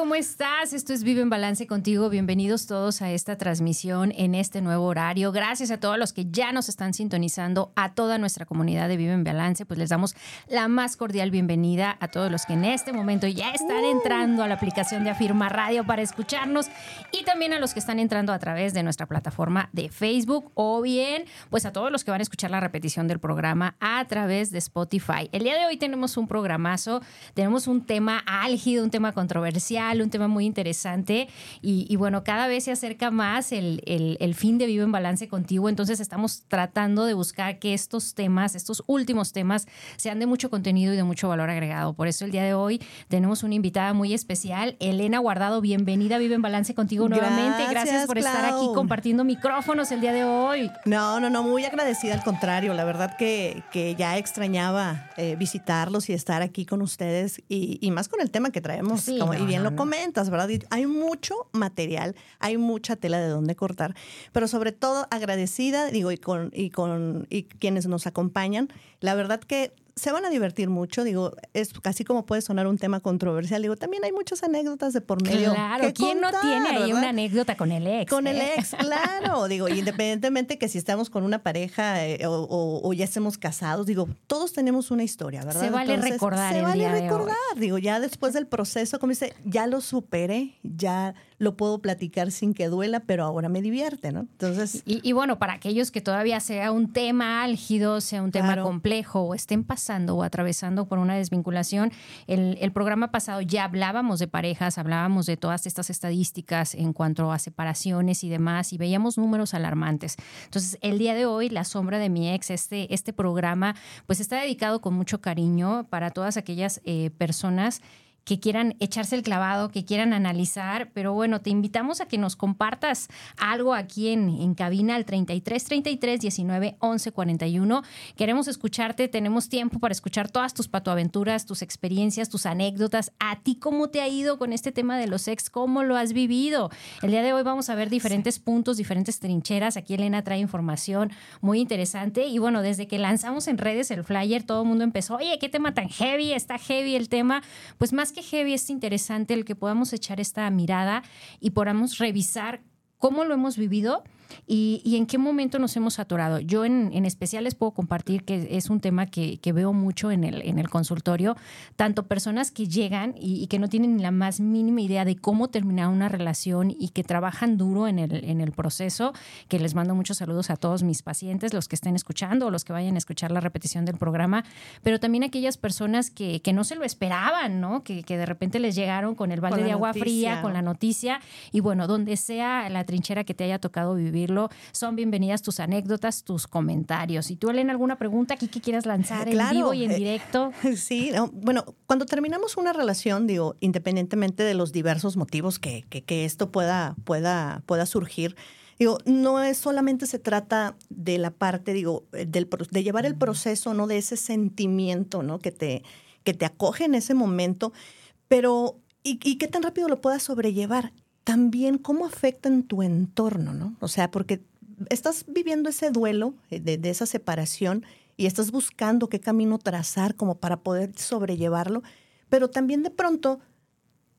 ¿Cómo estás? Esto es Vive en Balance contigo. Bienvenidos todos a esta transmisión en este nuevo horario. Gracias a todos los que ya nos están sintonizando, a toda nuestra comunidad de Vive en Balance, pues les damos la más cordial bienvenida a todos los que en este momento ya están entrando a la aplicación de Afirma Radio para escucharnos y también a los que están entrando a través de nuestra plataforma de Facebook o bien, pues a todos los que van a escuchar la repetición del programa a través de Spotify. El día de hoy tenemos un programazo, tenemos un tema álgido, un tema con un tema muy interesante y, bueno, cada vez se acerca más el, el, fin de Vivo en Balance contigo, entonces estamos tratando de buscar que estos temas, estos últimos temas, sean de mucho contenido y de mucho valor agregado. Por eso el día de hoy tenemos una invitada muy especial, Elena Guardado, bienvenida a Vive en Balance contigo nuevamente. Gracias por estar aquí compartiendo micrófonos el día de hoy. No, no, no, muy agradecida, al contrario, la verdad que, que ya extrañaba eh, visitarlos y estar aquí con ustedes y, y, más con el tema que traemos y bien lo comentas, ¿verdad? hay mucho material, hay mucha tela de donde cortar, pero sobre todo agradecida, digo, y con, y con y quienes nos acompañan. La verdad que se van a divertir mucho, digo, es casi como puede sonar un tema controversial, digo, también hay muchas anécdotas de por medio. Claro, ¿quién no tiene ahí una anécdota con el ex? Con el eh? ex, claro, digo, independientemente que si estamos con una pareja eh, o, ya estemos casados, digo, todos tenemos una historia, ¿verdad? Se vale recordar. Se vale recordar, digo, ya después del proceso, como dice, ya lo superé, ya lo puedo platicar sin que duela, pero ahora me divierte, ¿no? Entonces. Y, bueno, para aquellos que todavía sea un tema álgido, sea un tema complejo o estén pasando o atravesando por una desvinculación, el, el programa pasado ya hablábamos de parejas, hablábamos de todas estas estadísticas en cuanto a separaciones y demás, y veíamos números alarmantes. Entonces, el día de hoy, La Sombra de mi ex, este, este programa, pues está dedicado con mucho cariño para todas aquellas eh, personas que quieran echarse el clavado, que quieran analizar, pero bueno, te invitamos a que nos compartas algo aquí en, en cabina al 33 33 19 11 41. Queremos escucharte, tenemos tiempo para escuchar todas tus patoaventuras, tus experiencias, tus anécdotas. ¿A ti cómo te ha ido con este tema de los ex? ¿Cómo lo has vivido? El día de hoy vamos a ver diferentes puntos, diferentes trincheras. Aquí Elena trae información muy interesante y bueno, desde que lanzamos en redes el flyer, todo el mundo empezó, oye, qué tema tan heavy, está heavy el tema. Pues más que heavy es interesante el que podamos echar esta mirada y podamos revisar cómo lo hemos vivido y, en qué momento nos hemos atorado. Yo en, en, especial les puedo compartir que es un tema que, que, veo mucho en el, en el consultorio, tanto personas que llegan y, que no tienen la más mínima idea de cómo terminar una relación y que trabajan duro en el, en el proceso, que les mando muchos saludos a todos mis pacientes, los que estén escuchando o los que vayan a escuchar la repetición del programa, pero también aquellas personas que, que no se lo esperaban, ¿no? Que, que, de repente les llegaron con el balde de agua fría, con la noticia, y bueno, donde sea la trinchera que te haya tocado vivir, son bienvenidas tus anécdotas, tus comentarios. Y tú, Elena, alguna pregunta aquí que quieras lanzar en vivo y en eh, directo. Sí, bueno, cuando terminamos una relación, digo, independientemente de los diversos motivos que, que, esto pueda, pueda, pueda surgir, Digo, no es solamente se trata de la parte, digo, del, de llevar el proceso, ¿no? De ese sentimiento, ¿no? Que te, que te acoge en ese momento, pero ¿y, y qué tan rápido lo puedas sobrellevar? También cómo afecta en tu entorno, ¿no? O sea, porque estás viviendo ese duelo eh, de, esa separación y estás buscando qué camino trazar como para poder sobrellevarlo, pero también de pronto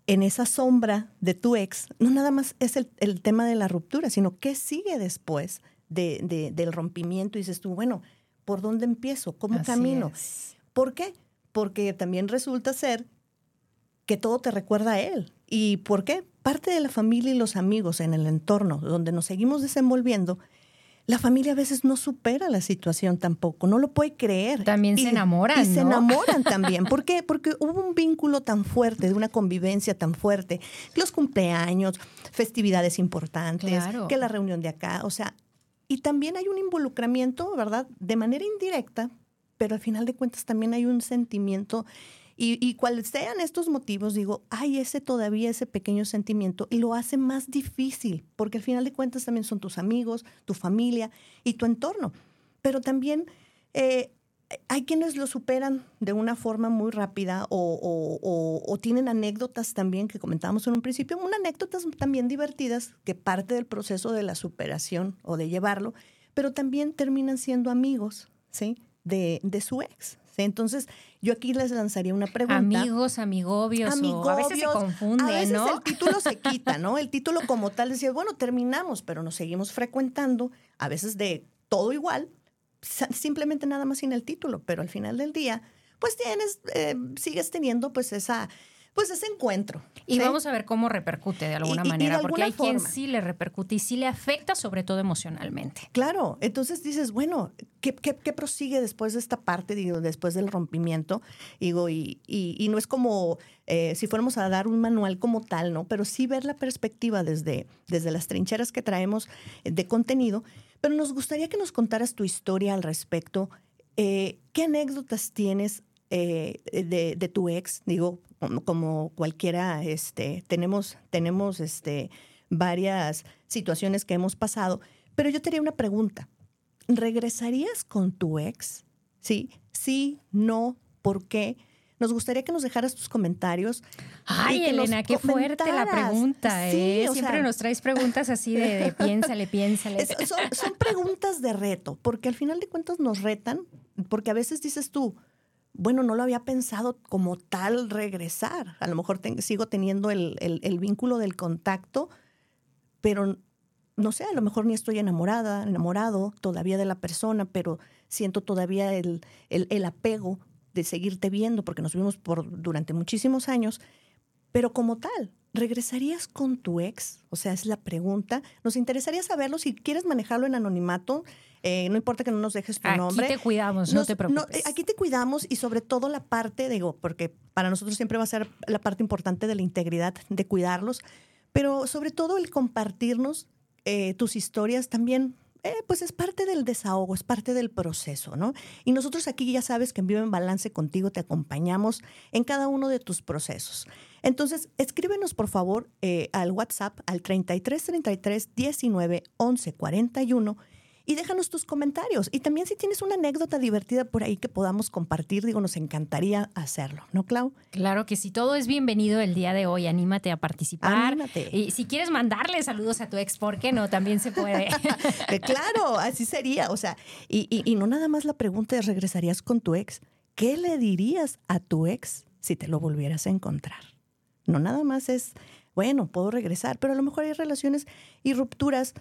en esa sombra de tu ex, no nada más es el, tema de la ruptura, sino qué sigue después de, del rompimiento. Y dices tú, bueno, ¿por dónde empiezo? ¿Cómo camino? ¿Por qué? Porque también resulta ser que todo te recuerda a él. ¿Y por qué? Parte de la familia y los amigos en el entorno donde nos seguimos desenvolviendo, la familia a veces no supera la situación tampoco, no lo puede creer. También se enamoran. Y se enamoran también. ¿Por qué? Porque hubo un vínculo tan fuerte, de una convivencia tan fuerte, los cumpleaños, festividades importantes, que la reunión de acá, o sea, y también hay un involucramiento, ¿verdad? De manera indirecta, pero al final de cuentas también hay un sentimiento Y, y cuales sean estos motivos, digo, hay ese todavía ese pequeño sentimiento y lo hace más difícil, porque al final de cuentas también son tus amigos, tu familia y tu entorno. Pero también eh, hay quienes lo superan de una forma muy rápida o, tienen anécdotas también que comentábamos en un principio, unas anécdotas también divertidas que parte del proceso de la superación o de llevarlo, pero también terminan siendo amigos, ¿sí? De, de su ex. Entonces, yo aquí les lanzaría una pregunta. Amigos, amigobios, a veces se confunde, a veces el título se quita, ¿no? El título como tal decía, bueno, terminamos, pero nos seguimos frecuentando, a veces de todo igual, simplemente nada más sin el título, pero al final del día, pues tienes, eh, sigues teniendo pues esa pues ese encuentro. Y vamos a ver cómo repercute de alguna manera, porque hay quien sí le repercute y sí le afecta, sobre todo emocionalmente. Claro, entonces dices, bueno, ¿qué, prosigue después de esta parte, digo, después del rompimiento? Digo, y, y, no es como eh, si fuéramos a dar un manual como tal, ¿no? Pero sí ver la perspectiva desde, desde las trincheras que traemos de contenido. Pero nos gustaría que nos contaras tu historia al respecto. Eh, ¿Qué anécdotas tienes eh, de, de, tu ex? Digo, como cualquiera, este, tenemos, tenemos este, varias situaciones que hemos pasado, pero yo te haría una pregunta. ¿Regresarías con tu ex? Sí, sí, no, ¿por qué? Nos gustaría que nos dejaras tus comentarios. Ay, Elena, qué fuerte la pregunta, ¿eh? Siempre nos traes preguntas así de, piénsale, piénsale. son, son preguntas de reto, porque al final de cuentas nos retan, porque a veces dices tú, bueno, no lo había pensado como tal regresar. A lo mejor sigo teniendo el, vínculo del contacto, pero no sé, a lo mejor ni estoy enamorada, enamorado todavía de la persona, pero siento todavía el, el, apego de seguirte viendo porque nos vimos por, durante muchísimos años. Pero como tal, ¿regresarías con tu ex? O sea, es la pregunta. Nos interesaría saberlo. Si quieres manejarlo en anonimato, eh, no importa que no nos dejes tu nombre. Aquí te cuidamos, no te preocupes. Eh, aquí te cuidamos y sobre todo la parte, digo, porque para nosotros siempre va a ser la parte importante de la integridad, de cuidarlos, pero sobre todo el compartirnos eh, tus historias también pues es parte del desahogo, es parte del proceso, ¿no? Y nosotros aquí ya sabes que en Vivo en Balance contigo te acompañamos en cada uno de tus procesos. Entonces, escríbenos por favor al WhatsApp al 33 33 19 11 41 y déjanos tus comentarios. Y también si tienes una anécdota divertida por ahí que podamos compartir, digo, nos encantaría hacerlo, ¿no, Clau? Claro que sí, todo es bienvenido el día de hoy. Anímate a participar. Anímate. Y si quieres mandarle saludos a tu ex, ¿por qué no? También se puede. Claro, así sería. O sea, y, y no nada más la pregunta es, ¿regresarías con tu ex? ¿Qué le dirías a tu ex si te lo volvieras a encontrar? No nada más es, bueno, puedo regresar, pero a lo mejor hay relaciones y rupturas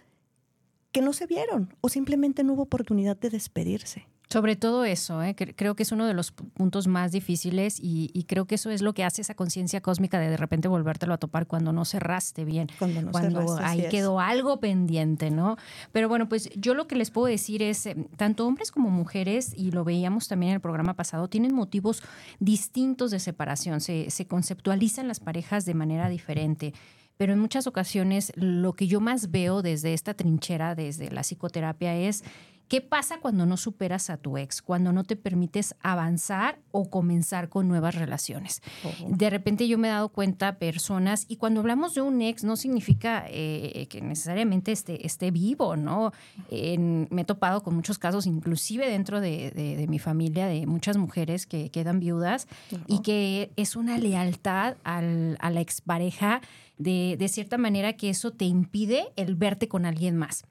que no se vieron o simplemente no hubo oportunidad de despedirse. Sobre todo eso, ¿eh? creo que es uno de los puntos más difíciles y, creo que eso es lo que hace esa conciencia cósmica de de repente volvértelo a topar cuando no cerraste bien, cuando, no cuando ahí quedó algo pendiente, ¿no? Pero bueno, pues yo lo que les puedo decir es, eh, tanto hombres como mujeres, y lo veíamos también en el programa pasado, tienen motivos distintos de separación, se, se conceptualizan las parejas de manera diferente pero en muchas ocasiones lo que yo más veo desde esta trinchera, desde la psicoterapia, es ¿Qué pasa cuando no superas a tu ex? Cuando no te permites avanzar o comenzar con nuevas relaciones. De repente yo me he dado cuenta personas, y cuando hablamos de un ex no significa eh, que necesariamente esté, esté vivo, ¿no? me he topado con muchos casos, inclusive dentro de, mi familia, de muchas mujeres que quedan viudas y que es una lealtad a la expareja de, de cierta manera que eso te impide el verte con alguien más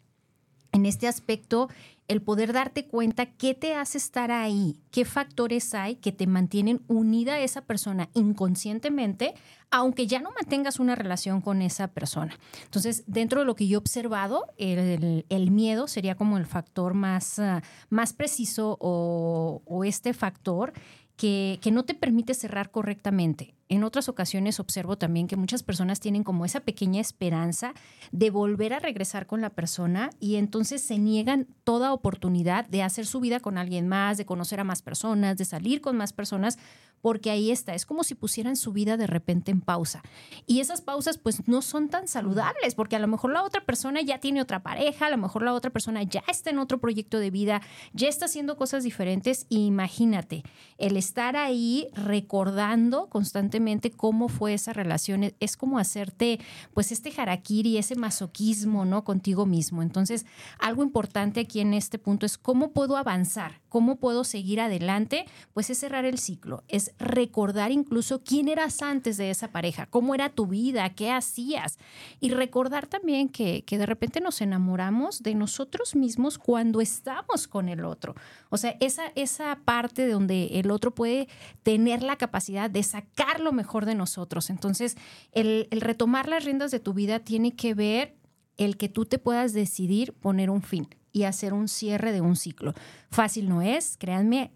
en este aspecto, el poder darte cuenta qué te hace estar ahí, qué factores hay que te mantienen unida a esa persona inconscientemente, aunque ya no mantengas una relación con esa persona. Entonces, dentro de lo que yo he observado, el, miedo sería como el factor más, ah, más preciso o, o este factor que, no te permite cerrar correctamente. En otras ocasiones observo también que muchas personas tienen como esa pequeña esperanza de volver a regresar con la persona y entonces se niegan toda oportunidad de hacer su vida con alguien más, de conocer a más personas, de salir con más personas, porque ahí está, es como si pusieran su vida de repente en pausa. Y esas pausas pues no son tan saludables, porque a lo mejor la otra persona ya tiene otra pareja, a lo mejor la otra persona ya está en otro proyecto de vida, ya está haciendo cosas diferentes. Y imagínate, el estar ahí recordando constantemente cómo fue esa relación, es como hacerte pues este harakiri, ese masoquismo, ¿no? Contigo mismo. Entonces, algo importante aquí en este punto es cómo puedo avanzar, cómo puedo seguir adelante, pues es cerrar el ciclo, es recordar incluso quién eras antes de esa pareja, cómo era tu vida, qué hacías. Y recordar también que, que de repente nos enamoramos de nosotros mismos cuando estamos con el otro. O sea, esa, esa parte donde el otro puede tener la capacidad de sacar lo mejor de nosotros. Entonces, el, el retomar las riendas de tu vida tiene que ver el que tú te puedas decidir poner un fin y hacer un cierre de un ciclo. Fácil no es, créanme,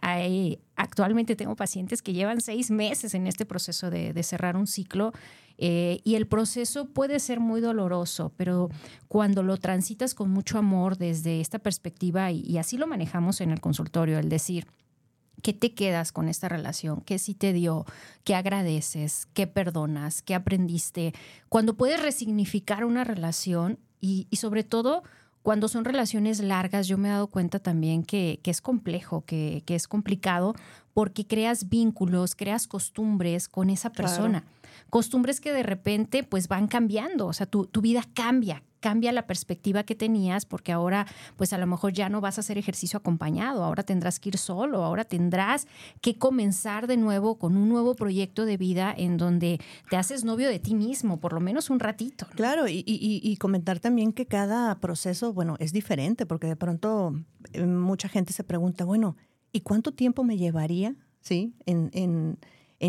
actualmente tengo pacientes que llevan seis meses en este proceso de, cerrar un ciclo eh, y el proceso puede ser muy doloroso, pero cuando lo transitas con mucho amor desde esta perspectiva, y, así lo manejamos en el consultorio, el decir, ¿Qué te quedas con esta relación? ¿Qué sí te dio? ¿Qué agradeces? ¿Qué perdonas? ¿Qué aprendiste? Cuando puedes resignificar una relación y sobre todo cuando son relaciones largas, yo me he dado cuenta también que, es complejo, que, es complicado, porque creas vínculos, creas costumbres con esa persona. Costumbres que de repente pues van cambiando, o sea, tu, tu vida cambia, cambia la perspectiva que tenías porque ahora pues a lo mejor ya no vas a hacer ejercicio acompañado, ahora tendrás que ir solo, ahora tendrás que comenzar de nuevo con un nuevo proyecto de vida en donde te haces novio de ti mismo, por lo menos un ratito. Claro, y, comentar también que cada proceso, bueno, es diferente porque de pronto eh, mucha gente se pregunta, bueno, ¿y cuánto tiempo me llevaría? ¿Sí? en en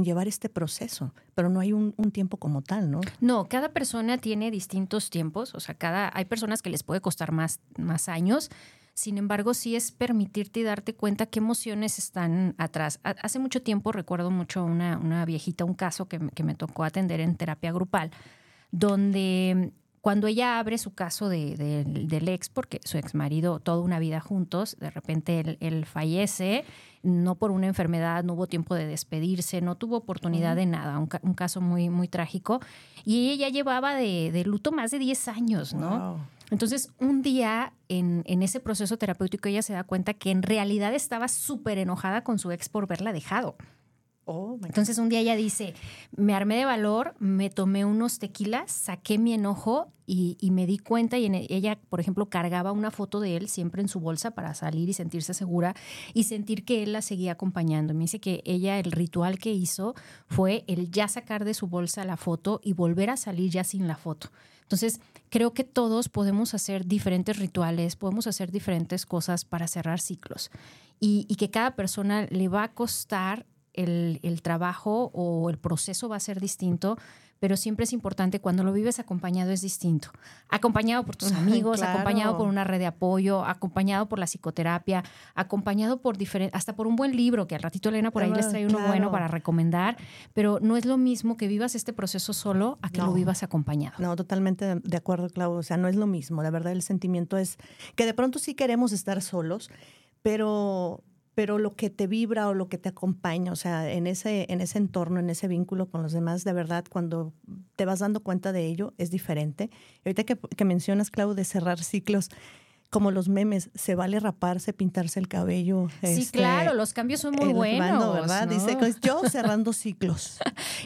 llevar este proceso, pero no hay un, tiempo como tal, ¿no? No, cada persona tiene distintos tiempos, o sea, cada, hay personas que les puede costar más, más años. Sin embargo, sí es permitirte darte cuenta qué emociones están atrás. Hace mucho tiempo recuerdo mucho una, viejita, un caso que me tocó atender en terapia grupal, donde cuando ella abre su caso de, del ex, porque su ex marido, toda una vida juntos, de repente él, fallece, no por una enfermedad, no hubo tiempo de despedirse, no tuvo oportunidad de nada, un, caso muy, muy trágico. Y ella llevaba de, luto más de 10 años, ¿no? Entonces, un día en, en, ese proceso terapéutico ella se da cuenta que en realidad estaba súper enojada con su ex por verla dejado. Oh, Entonces un día ella dice, me armé de valor, me tomé unos tequilas, saqué mi enojo y, me di cuenta y e, ella, por ejemplo, cargaba una foto de él siempre en su bolsa para salir y sentirse segura y sentir que él la seguía acompañando. Me dice que ella, el ritual que hizo fue el ya sacar de su bolsa la foto y volver a salir ya sin la foto. Entonces, creo que todos podemos hacer diferentes rituales, podemos hacer diferentes cosas para cerrar ciclos y, y que cada persona le va a costar el, trabajo o el proceso va a ser distinto, pero siempre es importante cuando lo vives acompañado es distinto. Acompañado por tus amigos, acompañado por una red de apoyo, acompañado por la psicoterapia, acompañado por diferentes, hasta por un buen libro, que al ratito Elena por ahí les trae uno bueno para recomendar, pero no es lo mismo que vivas este proceso solo a que lo vivas acompañado. No, totalmente de acuerdo, Clau. O sea, no es lo mismo. La verdad, el sentimiento es que de pronto sí queremos estar solos, pero pero lo que te vibra o lo que te acompaña, o sea, en ese, en ese entorno, en ese vínculo con los demás, de verdad, cuando te vas dando cuenta de ello, es diferente. ahorita que, que mencionas, Clau, de cerrar ciclos, como los memes, se vale raparse, pintarse el cabello. Sí, este, claro, los cambios son muy buenos. ¿verdad? Dice, yo cerrando ciclos.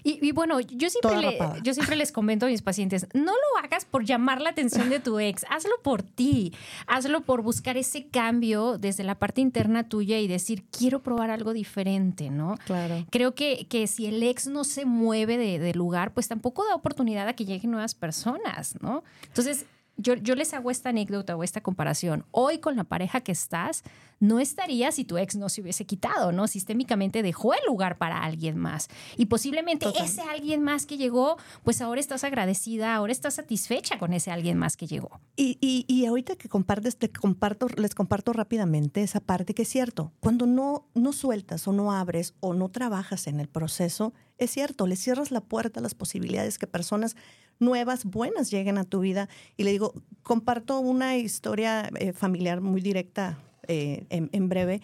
y, bueno, yo siempre, yo siempre les comento a mis pacientes, no lo hagas por llamar la atención de tu ex, hazlo por ti, hazlo por buscar ese cambio desde la parte interna tuya y decir, quiero probar algo diferente, ¿no? Claro. Creo que, que si el ex no se mueve de, de lugar, pues tampoco da oportunidad a que lleguen nuevas personas, ¿no? Entonces, yo, yo, les hago esta anécdota o esta comparación. Hoy con la pareja que estás, no estaría si tu ex no se hubiese quitado, ¿no? Sistémicamente dejó el lugar para alguien más. Y posiblemente ese alguien más que llegó, pues ahora estás agradecida, ahora estás satisfecha con ese alguien más que llegó. Y, y, y ahorita que compartes, te comparto, les comparto rápidamente esa parte que es cierto. Cuando no, no sueltas o no abres o no trabajas en el proceso, es cierto, le cierras la puerta a las posibilidades que personas nuevas, buenas lleguen a tu vida. Y le digo, comparto una historia eh, familiar muy directa eh, en, breve.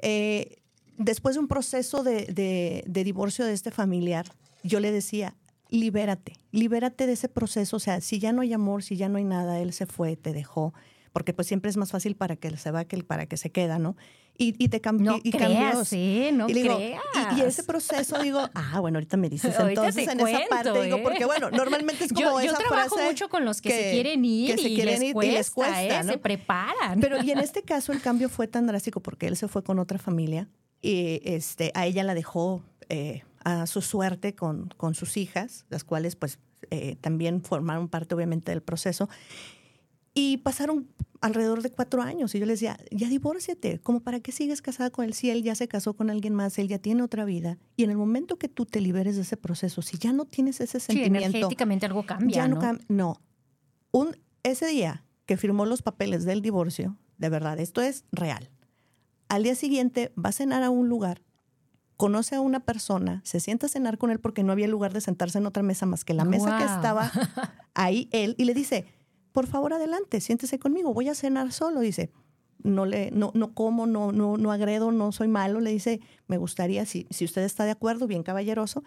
Eh, después de un proceso de, de divorcio de este familiar, yo le decía, libérate, libérate de ese proceso. O sea, si ya no hay amor, si ya no hay nada, él se fue, te dejó, porque pues siempre es más fácil para que se va que para que se queda, ¿no? Y, y te cambió. No y creas, sí, no y digo, creas. Y, ese proceso, digo, ah, bueno, ahorita me dices. Entonces, en esa parte, digo, porque ¿eh? bueno, normalmente es como yo, esa yo trabajo frase mucho con los que, se quieren ir que se y, quieren les ir cuesta, y les cuesta, ¿eh? ¿no? se preparan. Pero y en este caso el cambio fue tan drástico porque él se fue con otra familia y este, a ella la dejó eh, a su suerte con, con sus hijas, las cuales pues eh, también formaron parte obviamente del proceso. Y pasaron alrededor de cuatro años y yo les decía, ya divórciate, como para qué sigues casada con él si él ya se casó con alguien más, él ya tiene otra vida. Y en el momento que tú te liberes de ese proceso, si ya no tienes ese sí, sentimiento... energéticamente algo cambia, ya no, ¿no? cam- no. Un, ese día que firmó los papeles del divorcio, de verdad, esto es real. Al día siguiente va a cenar a un lugar, conoce a una persona, se sienta a cenar con él porque no había lugar de sentarse en otra mesa más que la mesa que estaba ahí él y le dice, por favor adelante, siéntese conmigo, voy a cenar solo, dice. No le, no, no como, no, no, no agredo, no soy malo. Le dice, me gustaría, si, si usted está de acuerdo, bien caballeroso.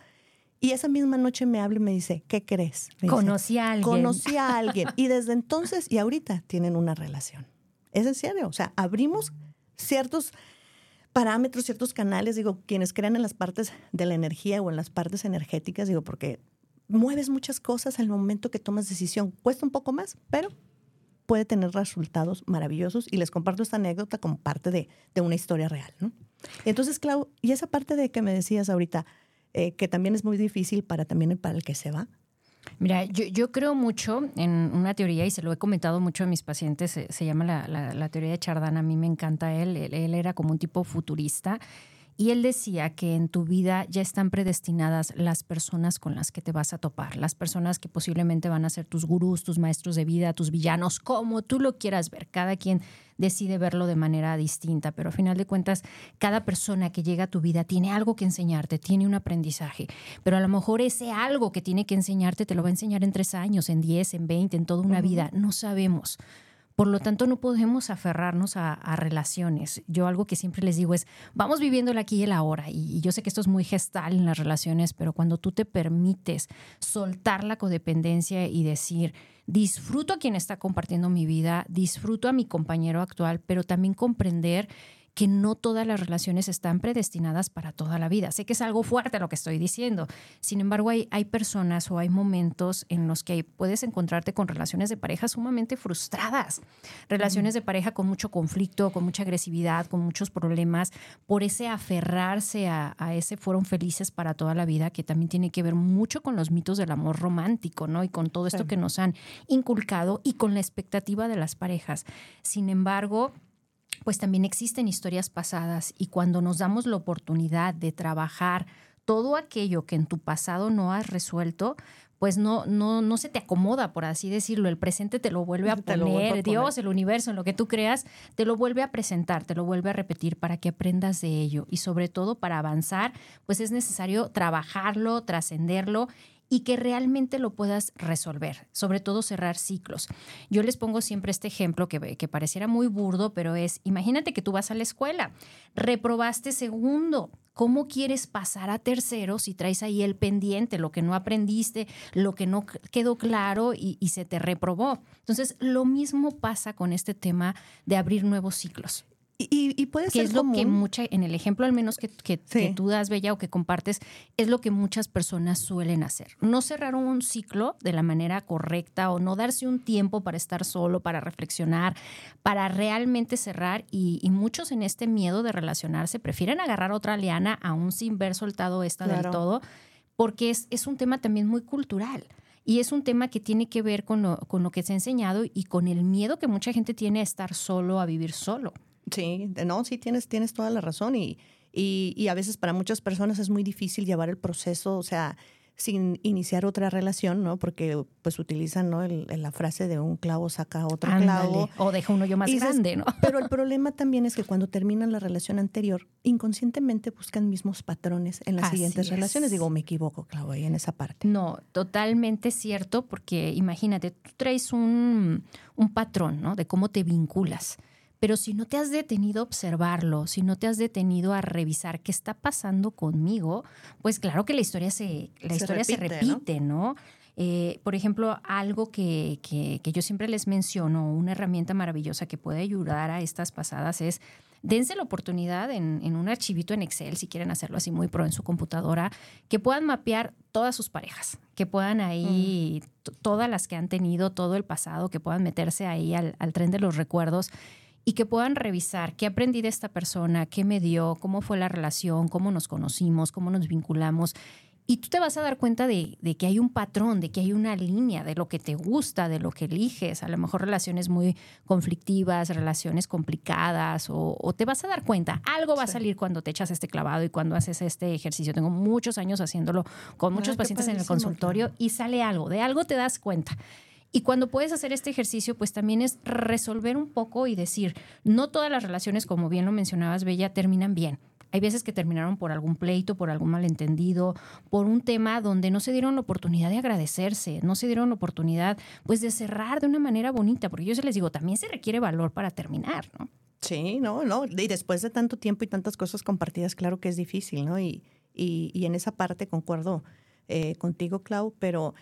Y esa misma noche me habla y me dice, ¿qué crees? Dice, Conocí a alguien. Conocí a alguien. Y desde entonces y ahorita tienen una relación. Es en serio. O sea, abrimos ciertos parámetros, ciertos canales, digo, quienes crean en las partes de la energía o en las partes energéticas, digo, porque mueves muchas cosas al momento que tomas decisión. Cuesta un poco más, pero puede tener resultados maravillosos. Y les comparto esta anécdota como parte de, de una historia real, ¿no? Entonces, Clau, y esa parte de que me decías ahorita, eh, que también es muy difícil para también para el que se va, Mira, yo, yo creo mucho en una teoría y se lo he comentado mucho a mis pacientes, se, llama la, la- teoría de Chardin, a mí me encanta él, él era como un tipo futurista y él decía que en tu vida ya están predestinadas las personas con las que te vas a topar, las personas que posiblemente van a ser tus gurús, tus maestros de vida, tus villanos, como tú lo quieras ver, cada quien decide verlo de manera distinta, pero a final de cuentas, cada persona que llega a tu vida tiene algo que enseñarte, tiene un aprendizaje, pero a lo mejor ese algo que tiene que enseñarte te lo va a enseñar en tres años, en diez, en veinte, en toda una vida, no sabemos. Por lo tanto, no podemos aferrarnos a, relaciones. Yo algo que siempre les digo es, vamos viviendo el aquí y el ahora. Y yo sé que esto es muy gestal en las relaciones, pero cuando tú te permites soltar la codependencia y decir, disfruto a quien está compartiendo mi vida, disfruto a mi compañero actual, pero también comprender que no todas las relaciones están predestinadas para toda la vida. Sé que es algo fuerte lo que estoy diciendo. Sin embargo, hay, hay personas o hay momentos en los que puedes encontrarte con relaciones de pareja sumamente frustradas. Relaciones de pareja con mucho conflicto, con mucha agresividad, con muchos problemas, por ese aferrarse a, a ese fueron felices para toda la vida, que también tiene que ver mucho con los mitos del amor romántico, ¿no? Y con todo esto Sí. que nos han inculcado y con la expectativa de las parejas. Sin embargo, pues también existen historias pasadas y cuando nos damos la oportunidad de trabajar todo aquello que en tu pasado no has resuelto, pues no, no, no se te acomoda, por así decirlo. El presente te lo vuelve a Te poner, lo vuelve a poner. Dios, el universo, en lo que tú creas, te lo vuelve a presentar, te lo vuelve a repetir para que aprendas de ello. Y sobre todo para avanzar, pues es necesario trabajarlo, trascenderlo y que realmente lo puedas resolver, sobre todo cerrar ciclos. Yo les pongo siempre este ejemplo que, que pareciera muy burdo, pero es, imagínate que tú vas a la escuela, reprobaste segundo, ¿cómo quieres pasar a tercero si traes ahí el pendiente, lo que no aprendiste, lo que no quedó claro y, y se te reprobó? Entonces, lo mismo pasa con este tema de abrir nuevos ciclos Y, y- puede que ser es lo que mucha, en el ejemplo al menos que, que- Sí. que tú das, Bella, o que compartes, es lo que muchas personas suelen hacer. No cerrar un ciclo de la manera correcta o no darse un tiempo para estar solo, para reflexionar, para realmente cerrar. Y, y muchos en este miedo de relacionarse prefieren agarrar otra liana aún sin ver soltado esta del todo, porque es, es un tema también muy cultural. Y es un tema que tiene que ver con lo, con lo que se ha enseñado y con el miedo que mucha gente tiene a estar solo, a vivir solo. Sí, no, sí, tienes, tienes toda la razón. Y, y, y a veces para muchas personas es muy difícil llevar el proceso, o sea, sin iniciar otra relación, ¿no? Porque pues utilizan, ¿no? El- la frase de un clavo saca otro clavo. O deja uno yo más dices, grande, ¿no? Pero el problema también es que cuando terminan la relación anterior, inconscientemente buscan mismos patrones en las Así siguientes es. relaciones. Digo, me equivoco, Clau, ahí en esa parte. No, totalmente cierto, porque imagínate, tú traes un, un patrón, ¿no? De cómo te vinculas. Pero si no te has detenido a observarlo, si no te has detenido a revisar qué está pasando conmigo, pues claro que la historia se, la historia repite, se repite, ¿no? Eh, por ejemplo, algo que, que, yo siempre les menciono, una herramienta maravillosa que puede ayudar a estas pasadas es dense la oportunidad en, en, un archivito en Excel, si quieren hacerlo así muy pro en su computadora, que puedan mapear todas sus parejas, que puedan ahí, mm. todas las que han tenido, todo el pasado, que puedan meterse ahí al, al tren de los recuerdos y que puedan revisar qué aprendí de esta persona, qué me dio, cómo fue la relación, cómo nos conocimos, cómo nos vinculamos y tú te vas a dar cuenta de, que hay un patrón, de que hay una línea, de lo que te gusta, de lo que eliges. A lo mejor relaciones muy conflictivas, relaciones complicadas, o, te vas a dar cuenta. Algo va a salir cuando te echas este clavado y cuando haces este ejercicio. Tengo muchos años haciéndolo con muchos pacientes en el consultorio y sale algo. De algo te das cuenta. Y cuando puedes hacer este ejercicio, pues también es resolver un poco y decir, no todas las relaciones, como bien lo mencionabas, Bella, terminan bien. Hay veces que terminaron por algún pleito, por algún malentendido, por un tema donde no se dieron la oportunidad de agradecerse, no se dieron la oportunidad pues de cerrar de una manera bonita, porque yo se les digo, también se requiere valor para terminar, ¿no? Sí, no, no, y después de tanto tiempo y tantas cosas compartidas, claro que es difícil, ¿no? Y, y, en esa parte concuerdo eh, contigo, Clau, pero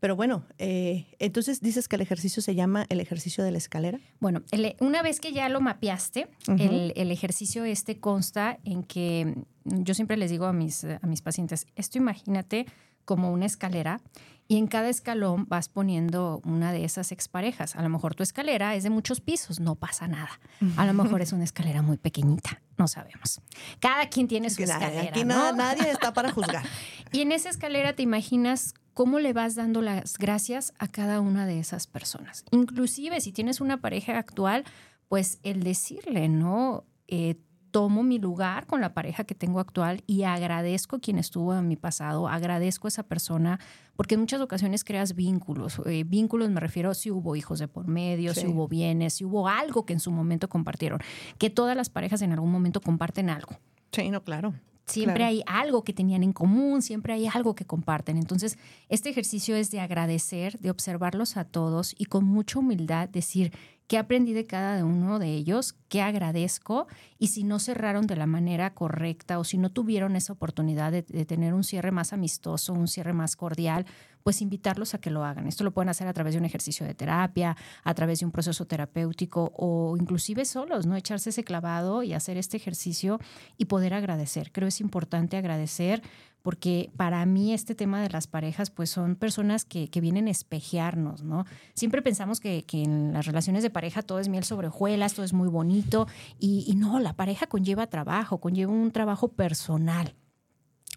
pero bueno, eh, entonces dices que el ejercicio se llama el ejercicio de la escalera. Bueno, una vez que ya lo mapeaste, el, ejercicio este consta en que yo siempre les digo a mis, a mis pacientes, esto imagínate como una escalera y en cada escalón vas poniendo una de esas exparejas. A lo mejor tu escalera es de muchos pisos, no pasa nada. A lo mejor es una escalera muy pequeñita, no sabemos. Cada quien tiene su escalera. Aquí nadie está para juzgar. y en esa escalera te imaginas cómo le vas dando las gracias a cada una de esas personas. Inclusive si tienes una pareja actual, pues el decirle, ¿no? Eh, tomo mi lugar con la pareja que tengo actual y agradezco quien estuvo en mi pasado, agradezco a esa persona, porque en muchas ocasiones creas vínculos. Eh, vínculos me refiero si hubo hijos de por medio, si hubo bienes, si hubo algo que en su momento compartieron, que todas las parejas en algún momento comparten algo. Sí, no, claro. Siempre hay algo que tenían en común, siempre hay algo que comparten. Entonces, este ejercicio es de agradecer, de observarlos a todos y con mucha humildad decir, qué aprendí de cada uno de ellos, qué agradezco y si no cerraron de la manera correcta o si no tuvieron esa oportunidad de, tener un cierre más amistoso, un cierre más cordial, pues invitarlos a que lo hagan. Esto lo pueden hacer a través de un ejercicio de terapia, a través de un proceso terapéutico o inclusive solos, ¿no? Echarse ese clavado y hacer este ejercicio y poder agradecer. Creo es importante agradecer porque para mí este tema de las parejas, pues son personas que, vienen a espejearnos, ¿no? Siempre pensamos que, en las relaciones de pareja todo es miel sobre hojuelas, todo es muy bonito, y, no, la pareja conlleva trabajo, conlleva un trabajo personal.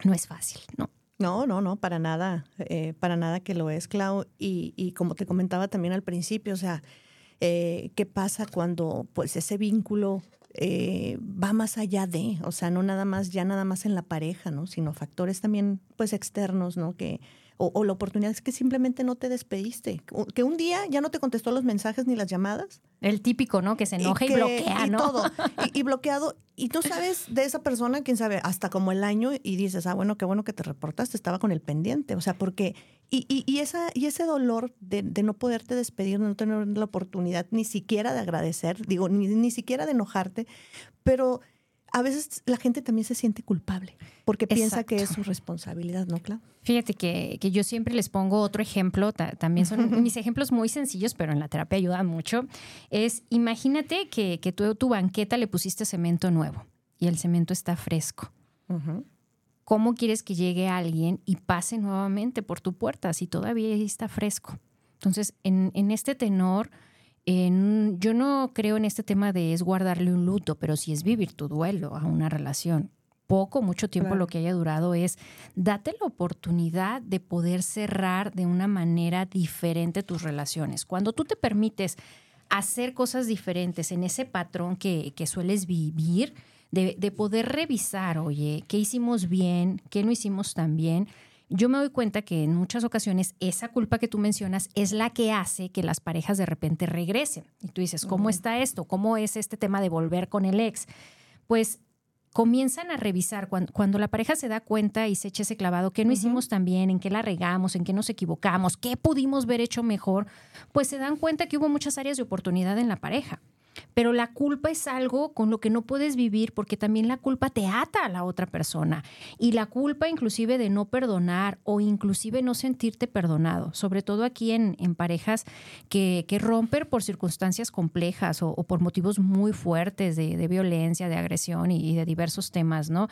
No es fácil, ¿no? No, no, no, para nada, eh, para nada que lo es, Clau. Y, y, como te comentaba también al principio, o sea, eh, ¿qué pasa cuando pues ese vínculo eh, va más allá de, o sea, no nada más, ya nada más en la pareja, ¿no? Sino factores también, pues, externos, ¿no? Que, o, la oportunidad es que simplemente no te despediste, que un día ya no te contestó los mensajes ni las llamadas. El típico, ¿no? Que se enoja y, bloquea, y ¿no? Todo. Y, bloqueado. Y tú sabes de esa persona, quién sabe, hasta como el año y dices, ah, bueno, qué bueno que te reportaste, estaba con el pendiente. O sea, porque. Y, y, esa, y ese dolor de, de, no poderte despedir, de no tener la oportunidad ni siquiera de agradecer, digo, ni, ni siquiera de enojarte, pero a veces la gente también se siente culpable porque piensa que es su responsabilidad, ¿no, Clau? Fíjate que, que, yo siempre les pongo otro ejemplo, también son mis ejemplos muy sencillos, pero en la terapia ayudan mucho. Es, imagínate que, que tú tu banqueta le pusiste cemento nuevo y el cemento está fresco. ¿Cómo quieres que llegue alguien y pase nuevamente por tu puerta si todavía está fresco? Entonces, en, en este tenor yo no creo en este tema de es guardarle un luto, pero si es vivir tu duelo a una relación. Poco, mucho tiempo lo que haya durado es date la oportunidad de poder cerrar de una manera diferente tus relaciones. Cuando tú te permites hacer cosas diferentes en ese patrón que, que sueles vivir, de, de, poder revisar, oye, qué hicimos bien, qué no hicimos tan bien, yo me doy cuenta que en muchas ocasiones esa culpa que tú mencionas es la que hace que las parejas de repente regresen. Y tú dices, ¿cómo está esto? ¿Cómo es este tema de volver con el ex? Pues comienzan a revisar cuando, la pareja se da cuenta y se echa ese clavado, qué no hicimos tan bien, en qué la regamos, en qué nos equivocamos, qué pudimos ver hecho mejor, pues se dan cuenta que hubo muchas áreas de oportunidad en la pareja. Pero la culpa es algo con lo que no puedes vivir porque también la culpa te ata a la otra persona. Y la culpa inclusive de no perdonar o inclusive no sentirte perdonado, sobre todo aquí en, parejas que, rompen por circunstancias complejas o, por motivos muy fuertes de, violencia, de agresión y, de diversos temas, ¿no?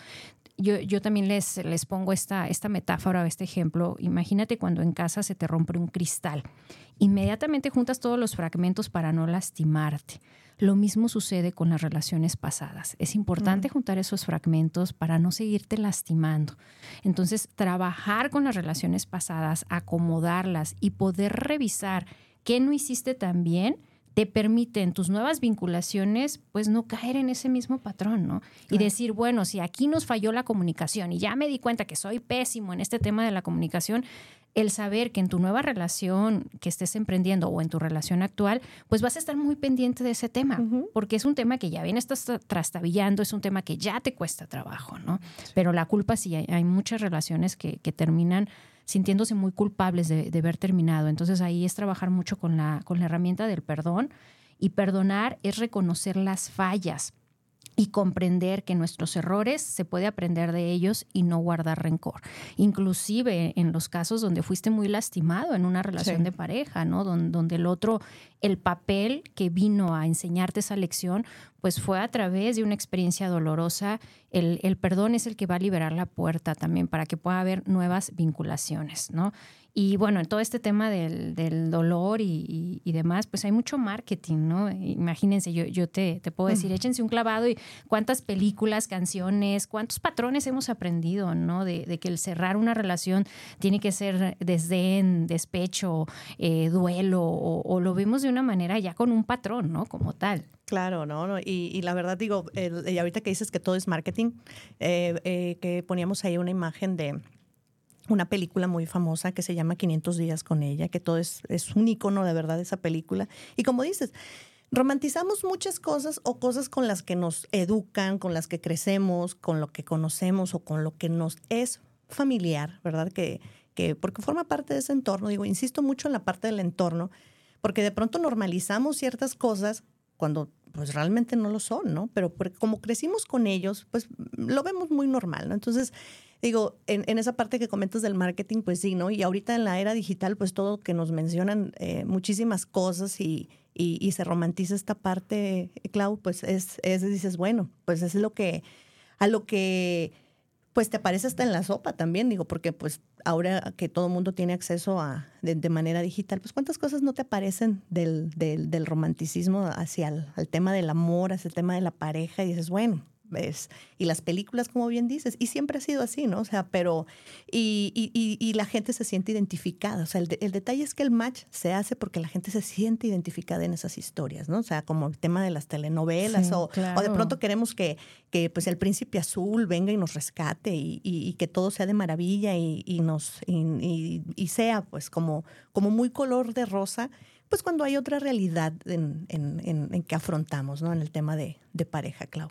Yo, yo, también les, les pongo esta, esta metáfora, este ejemplo. Imagínate cuando en casa se te rompe un cristal. Inmediatamente juntas todos los fragmentos para no lastimarte. Lo mismo sucede con las relaciones pasadas. Es importante juntar esos fragmentos para no seguirte lastimando. Entonces, trabajar con las relaciones pasadas, acomodarlas y poder revisar qué no hiciste tan bien te permite en tus nuevas vinculaciones, pues no caer en ese mismo patrón, ¿no? Y decir, bueno, si aquí nos falló la comunicación y ya me di cuenta que soy pésimo en este tema de la comunicación, el saber que en tu nueva relación que estés emprendiendo o en tu relación actual, pues vas a estar muy pendiente de ese tema, porque es un tema que ya bien estás trastabillando, es un tema que ya te cuesta trabajo, ¿no? Pero la culpa sí, hay, muchas relaciones que, terminan sintiéndose muy culpables de, de, haber terminado. Entonces ahí es trabajar mucho con la, con la herramienta del perdón y perdonar es reconocer las fallas y comprender que nuestros errores se puede aprender de ellos y no guardar rencor. Inclusive en los casos donde fuiste muy lastimado en una relación de pareja, ¿no? donde, el otro, el papel que vino a enseñarte esa lección, pues fue a través de una experiencia dolorosa. El, el perdón es el que va a liberar la puerta también para que pueda haber nuevas vinculaciones, ¿no? Y bueno, en todo este tema del, del dolor y, y, demás, pues hay mucho marketing, ¿no? Imagínense, yo, yo te, te puedo decir, échense un clavado y cuántas películas, canciones, cuántos patrones hemos aprendido, ¿no? De, de que el cerrar una relación tiene que ser desdén, despecho, eh, duelo, o, lo vemos de una manera ya con un patrón, ¿no? Como tal. Claro, ¿no? Y, y la verdad digo, y ahorita que dices que todo es marketing, eh, eh, que poníamos ahí una imagen de una película muy famosa que se llama 500 días con ella, que todo es, es un icono de verdad esa película. Y como dices, romantizamos muchas cosas o cosas con las que nos educan, con las que crecemos, con lo que conocemos o con lo que nos es familiar, ¿verdad? Que, que porque forma parte de ese entorno. Digo, insisto mucho en la parte del entorno, porque de pronto normalizamos ciertas cosas cuando pues realmente no lo son, ¿no? Pero como crecimos con ellos, pues lo vemos muy normal, ¿no? Entonces, digo, en, esa parte que comentas del marketing, pues sí, ¿no? Y ahorita en la era digital, pues todo que nos mencionan eh, muchísimas cosas y, y, se romantiza esta parte, Clau, pues es, es, dices, bueno, pues es lo que, a lo que, pues te aparece hasta en la sopa también, digo, porque pues ahora que todo el mundo tiene acceso a, de, manera digital, pues cuántas cosas no te aparecen del, del, del romanticismo hacia el, el tema del amor, hacia el tema de la pareja, y dices, bueno, y las películas, como bien dices, y siempre ha sido así, ¿no? O sea, pero, y, y, y la gente se siente identificada, o sea, el, el, detalle es que el match se hace porque la gente se siente identificada en esas historias, ¿no? O sea, como el tema de las telenovelas, o, o, de pronto queremos que, que pues el príncipe azul venga y nos rescate y, y que todo sea de maravilla y, nos, y, sea pues como, como muy color de rosa pues cuando hay otra realidad en, en, en, en que afrontamos, ¿no? En el tema de, de pareja, Clau.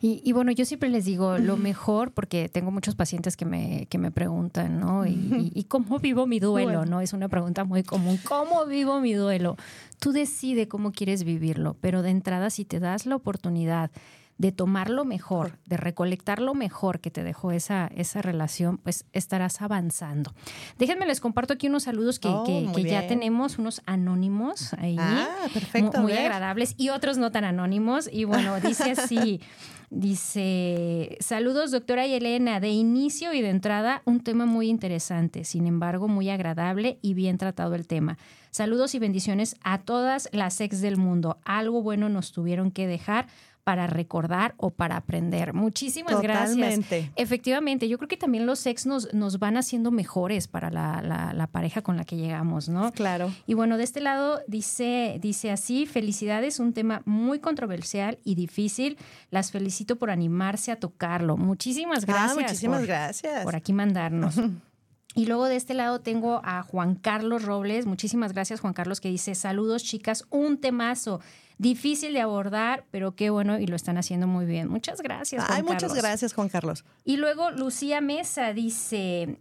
Y, bueno, yo siempre les digo lo mejor, porque tengo muchos pacientes que me, que me preguntan, ¿no? Y, cómo vivo mi duelo, ¿no? Es una pregunta muy común. ¿Cómo vivo mi duelo? Tú decides cómo quieres vivirlo, pero de entrada, si te das la oportunidad de tomar lo mejor, de recolectar lo mejor que te dejó esa, esa relación, pues estarás avanzando. Déjenme, les comparto aquí unos saludos que, oh, ya tenemos, unos anónimos ahí. Ah, perfecto. Muy, agradables y otros no tan anónimos. Y bueno, dice así. Dice, saludos doctora y Elena, de inicio y de entrada un tema muy interesante, sin embargo muy agradable y bien tratado el tema. Saludos y bendiciones a todas las ex del mundo. Algo bueno nos tuvieron que dejar para recordar o para aprender. Muchísimas Totalmente. gracias. Efectivamente, yo creo que también los ex nos, nos van haciendo mejores para la, pareja con la que llegamos, ¿no? Claro. Y bueno, de este lado dice, dice así, felicidades, un tema muy controversial y difícil. Las felicito por animarse a tocarlo. Muchísimas ah, gracias. muchísimas gracias. Por aquí mandarnos. Y luego de este lado tengo a Juan Carlos Robles. Muchísimas gracias, Juan Carlos, que dice: Saludos, chicas, un temazo. Difícil de abordar, pero qué bueno y lo están haciendo muy bien. Muchas gracias. Juan Ay, muchas gracias, Juan Carlos. Y luego Lucía Mesa dice: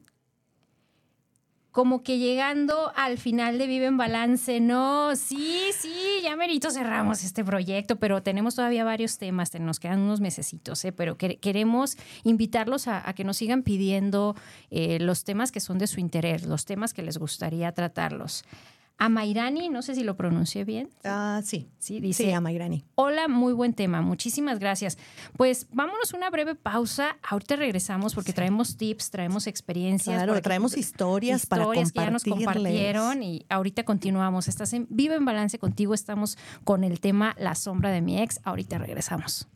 como que llegando al final de Vive en Balance, no, sí, sí, ya merito cerramos este proyecto, pero tenemos todavía varios temas, nos quedan unos mesecitos, ¿eh? pero queremos invitarlos a, que nos sigan pidiendo eh, los temas que son de su interés, los temas que les gustaría tratarlos. Amairani, no sé si lo pronuncié bien. Ah, sí. Sí, dice. Amairani. Hola, muy buen tema. Muchísimas gracias. Pues vámonos una breve pausa. Ahorita regresamos porque traemos tips, traemos experiencias. Claro, traemos historias, para compartirles. que ya nos compartieron y ahorita continuamos. Estás en Vive en Balance contigo. Estamos con el tema La sombra de mi ex. Ahorita regresamos.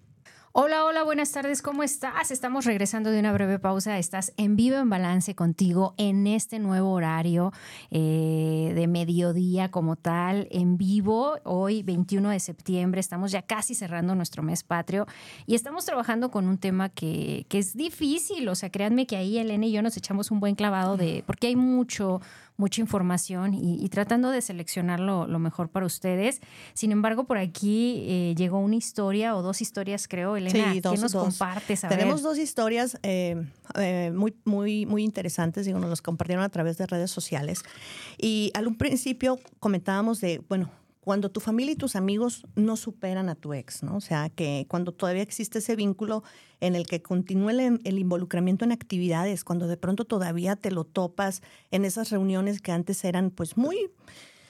Hola, hola, buenas tardes, ¿cómo estás? Estamos regresando de una breve pausa. Estás en vivo en balance contigo en este nuevo horario eh, de mediodía como tal, en vivo, hoy 21 de septiembre. Estamos ya casi cerrando nuestro mes patrio y estamos trabajando con un tema que, que es difícil. O sea, créanme que ahí Elena y yo nos echamos un buen clavado de, porque hay mucho, mucha información y, tratando de seleccionar lo, mejor para ustedes. Sin embargo, por aquí eh, llegó una historia o dos historias, creo, Elena, sí, nos compartes? Tenemos dos historias eh, eh, muy, muy, muy interesantes, digo, nos las compartieron a través de redes sociales. Y al un principio comentábamos de, bueno, cuando tu familia y tus amigos no superan a tu ex, ¿no? O sea, que cuando todavía existe ese vínculo en el que continúe el, involucramiento en actividades, cuando de pronto todavía te lo topas en esas reuniones que antes eran pues muy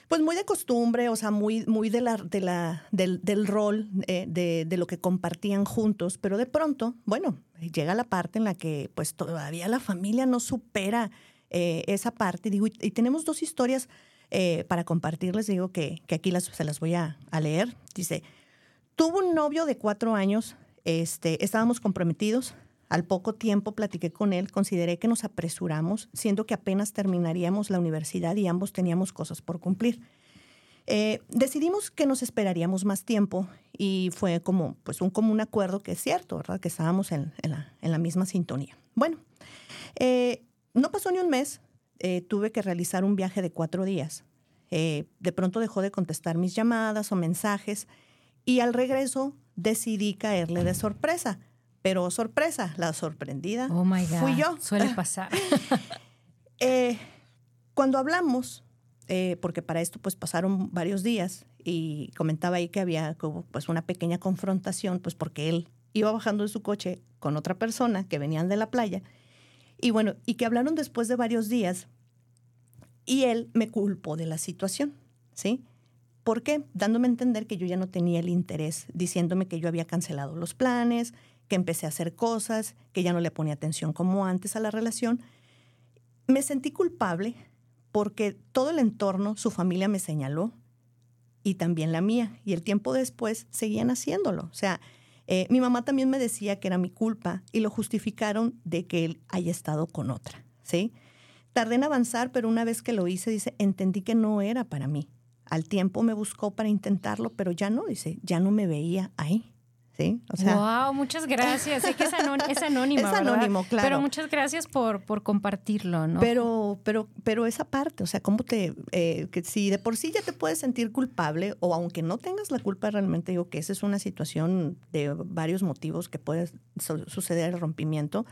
pues muy de costumbre, o sea, muy, muy de la, de la, del, rol eh, de, de, lo que compartían juntos, pero de pronto, bueno, llega la parte en la que pues todavía la familia no supera eh, esa parte. Digo, y tenemos dos historias eh, para compartirles, digo que, aquí se las voy a, leer. Dice, tuvo un novio de cuatro años, este, estábamos comprometidos, al poco tiempo platiqué con él, consideré que nos apresuramos, siendo que apenas terminaríamos la universidad y ambos teníamos cosas por cumplir. Eh, decidimos que nos esperaríamos más tiempo y fue como pues un común acuerdo que es cierto, ¿verdad? Que estábamos en, la, misma sintonía. Bueno, eh, no pasó ni un mes, eh, tuve que realizar un viaje de cuatro días. Eh, de pronto dejó de contestar mis llamadas o mensajes y al regreso decidí caerle de sorpresa. Pero sorpresa, la sorprendida oh my God. fui yo. Suele pasar. Eh, cuando hablamos, porque para esto pues pasaron varios días y comentaba ahí que había pues una pequeña confrontación, pues porque él iba bajando de su coche con otra persona que venían de la playa y bueno, y que hablaron después de varios días y él me culpó de la situación, ¿sí? ¿Por qué? Dándome a entender que yo ya no tenía el interés, diciéndome que yo había cancelado los planes, que empecé a hacer cosas, que ya no le ponía atención como antes a la relación. Me sentí culpable porque todo el entorno, su familia me señaló y también la mía. Y el tiempo después seguían haciéndolo. O sea, eh, mi mamá también me decía que era mi culpa y lo justificaron de que él haya estado con otra, ¿sí? Tardé en avanzar, pero una vez que lo hice, dice, entendí que no era para mí. Al tiempo me buscó para intentarlo, pero ya no, dice, ya no me veía ahí. ¿Sí? O sea, wow, muchas gracias. Sé que es, anónimo, es. Es anónimo, claro. Pero muchas gracias por, por compartirlo, ¿no? Pero, pero, pero esa parte, o sea, cómo te, eh, que si de por sí ya te puedes sentir culpable, o aunque no tengas la culpa realmente, digo que esa es una situación de varios motivos que puede suceder el rompimiento.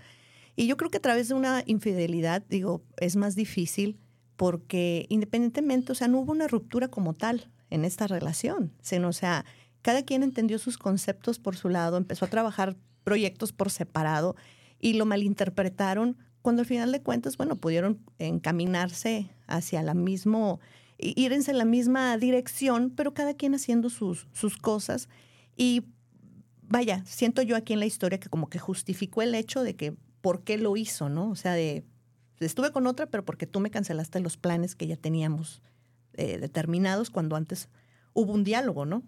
Y yo creo que a través de una infidelidad, digo, es más difícil porque independientemente, o sea, no hubo una ruptura como tal en esta relación, sino, o sea, cada quien entendió sus conceptos por su lado, empezó a trabajar proyectos por separado y lo malinterpretaron cuando al final de cuentas, bueno, pudieron encaminarse hacia la mismo, irse en la misma dirección, pero cada quien haciendo sus, sus cosas. Y vaya, siento yo aquí en la historia que como que justificó el hecho de que por qué lo hizo, ¿no? O sea, de, estuve con otra, pero porque tú me cancelaste los planes que ya teníamos eh, determinados cuando antes hubo un diálogo, ¿no?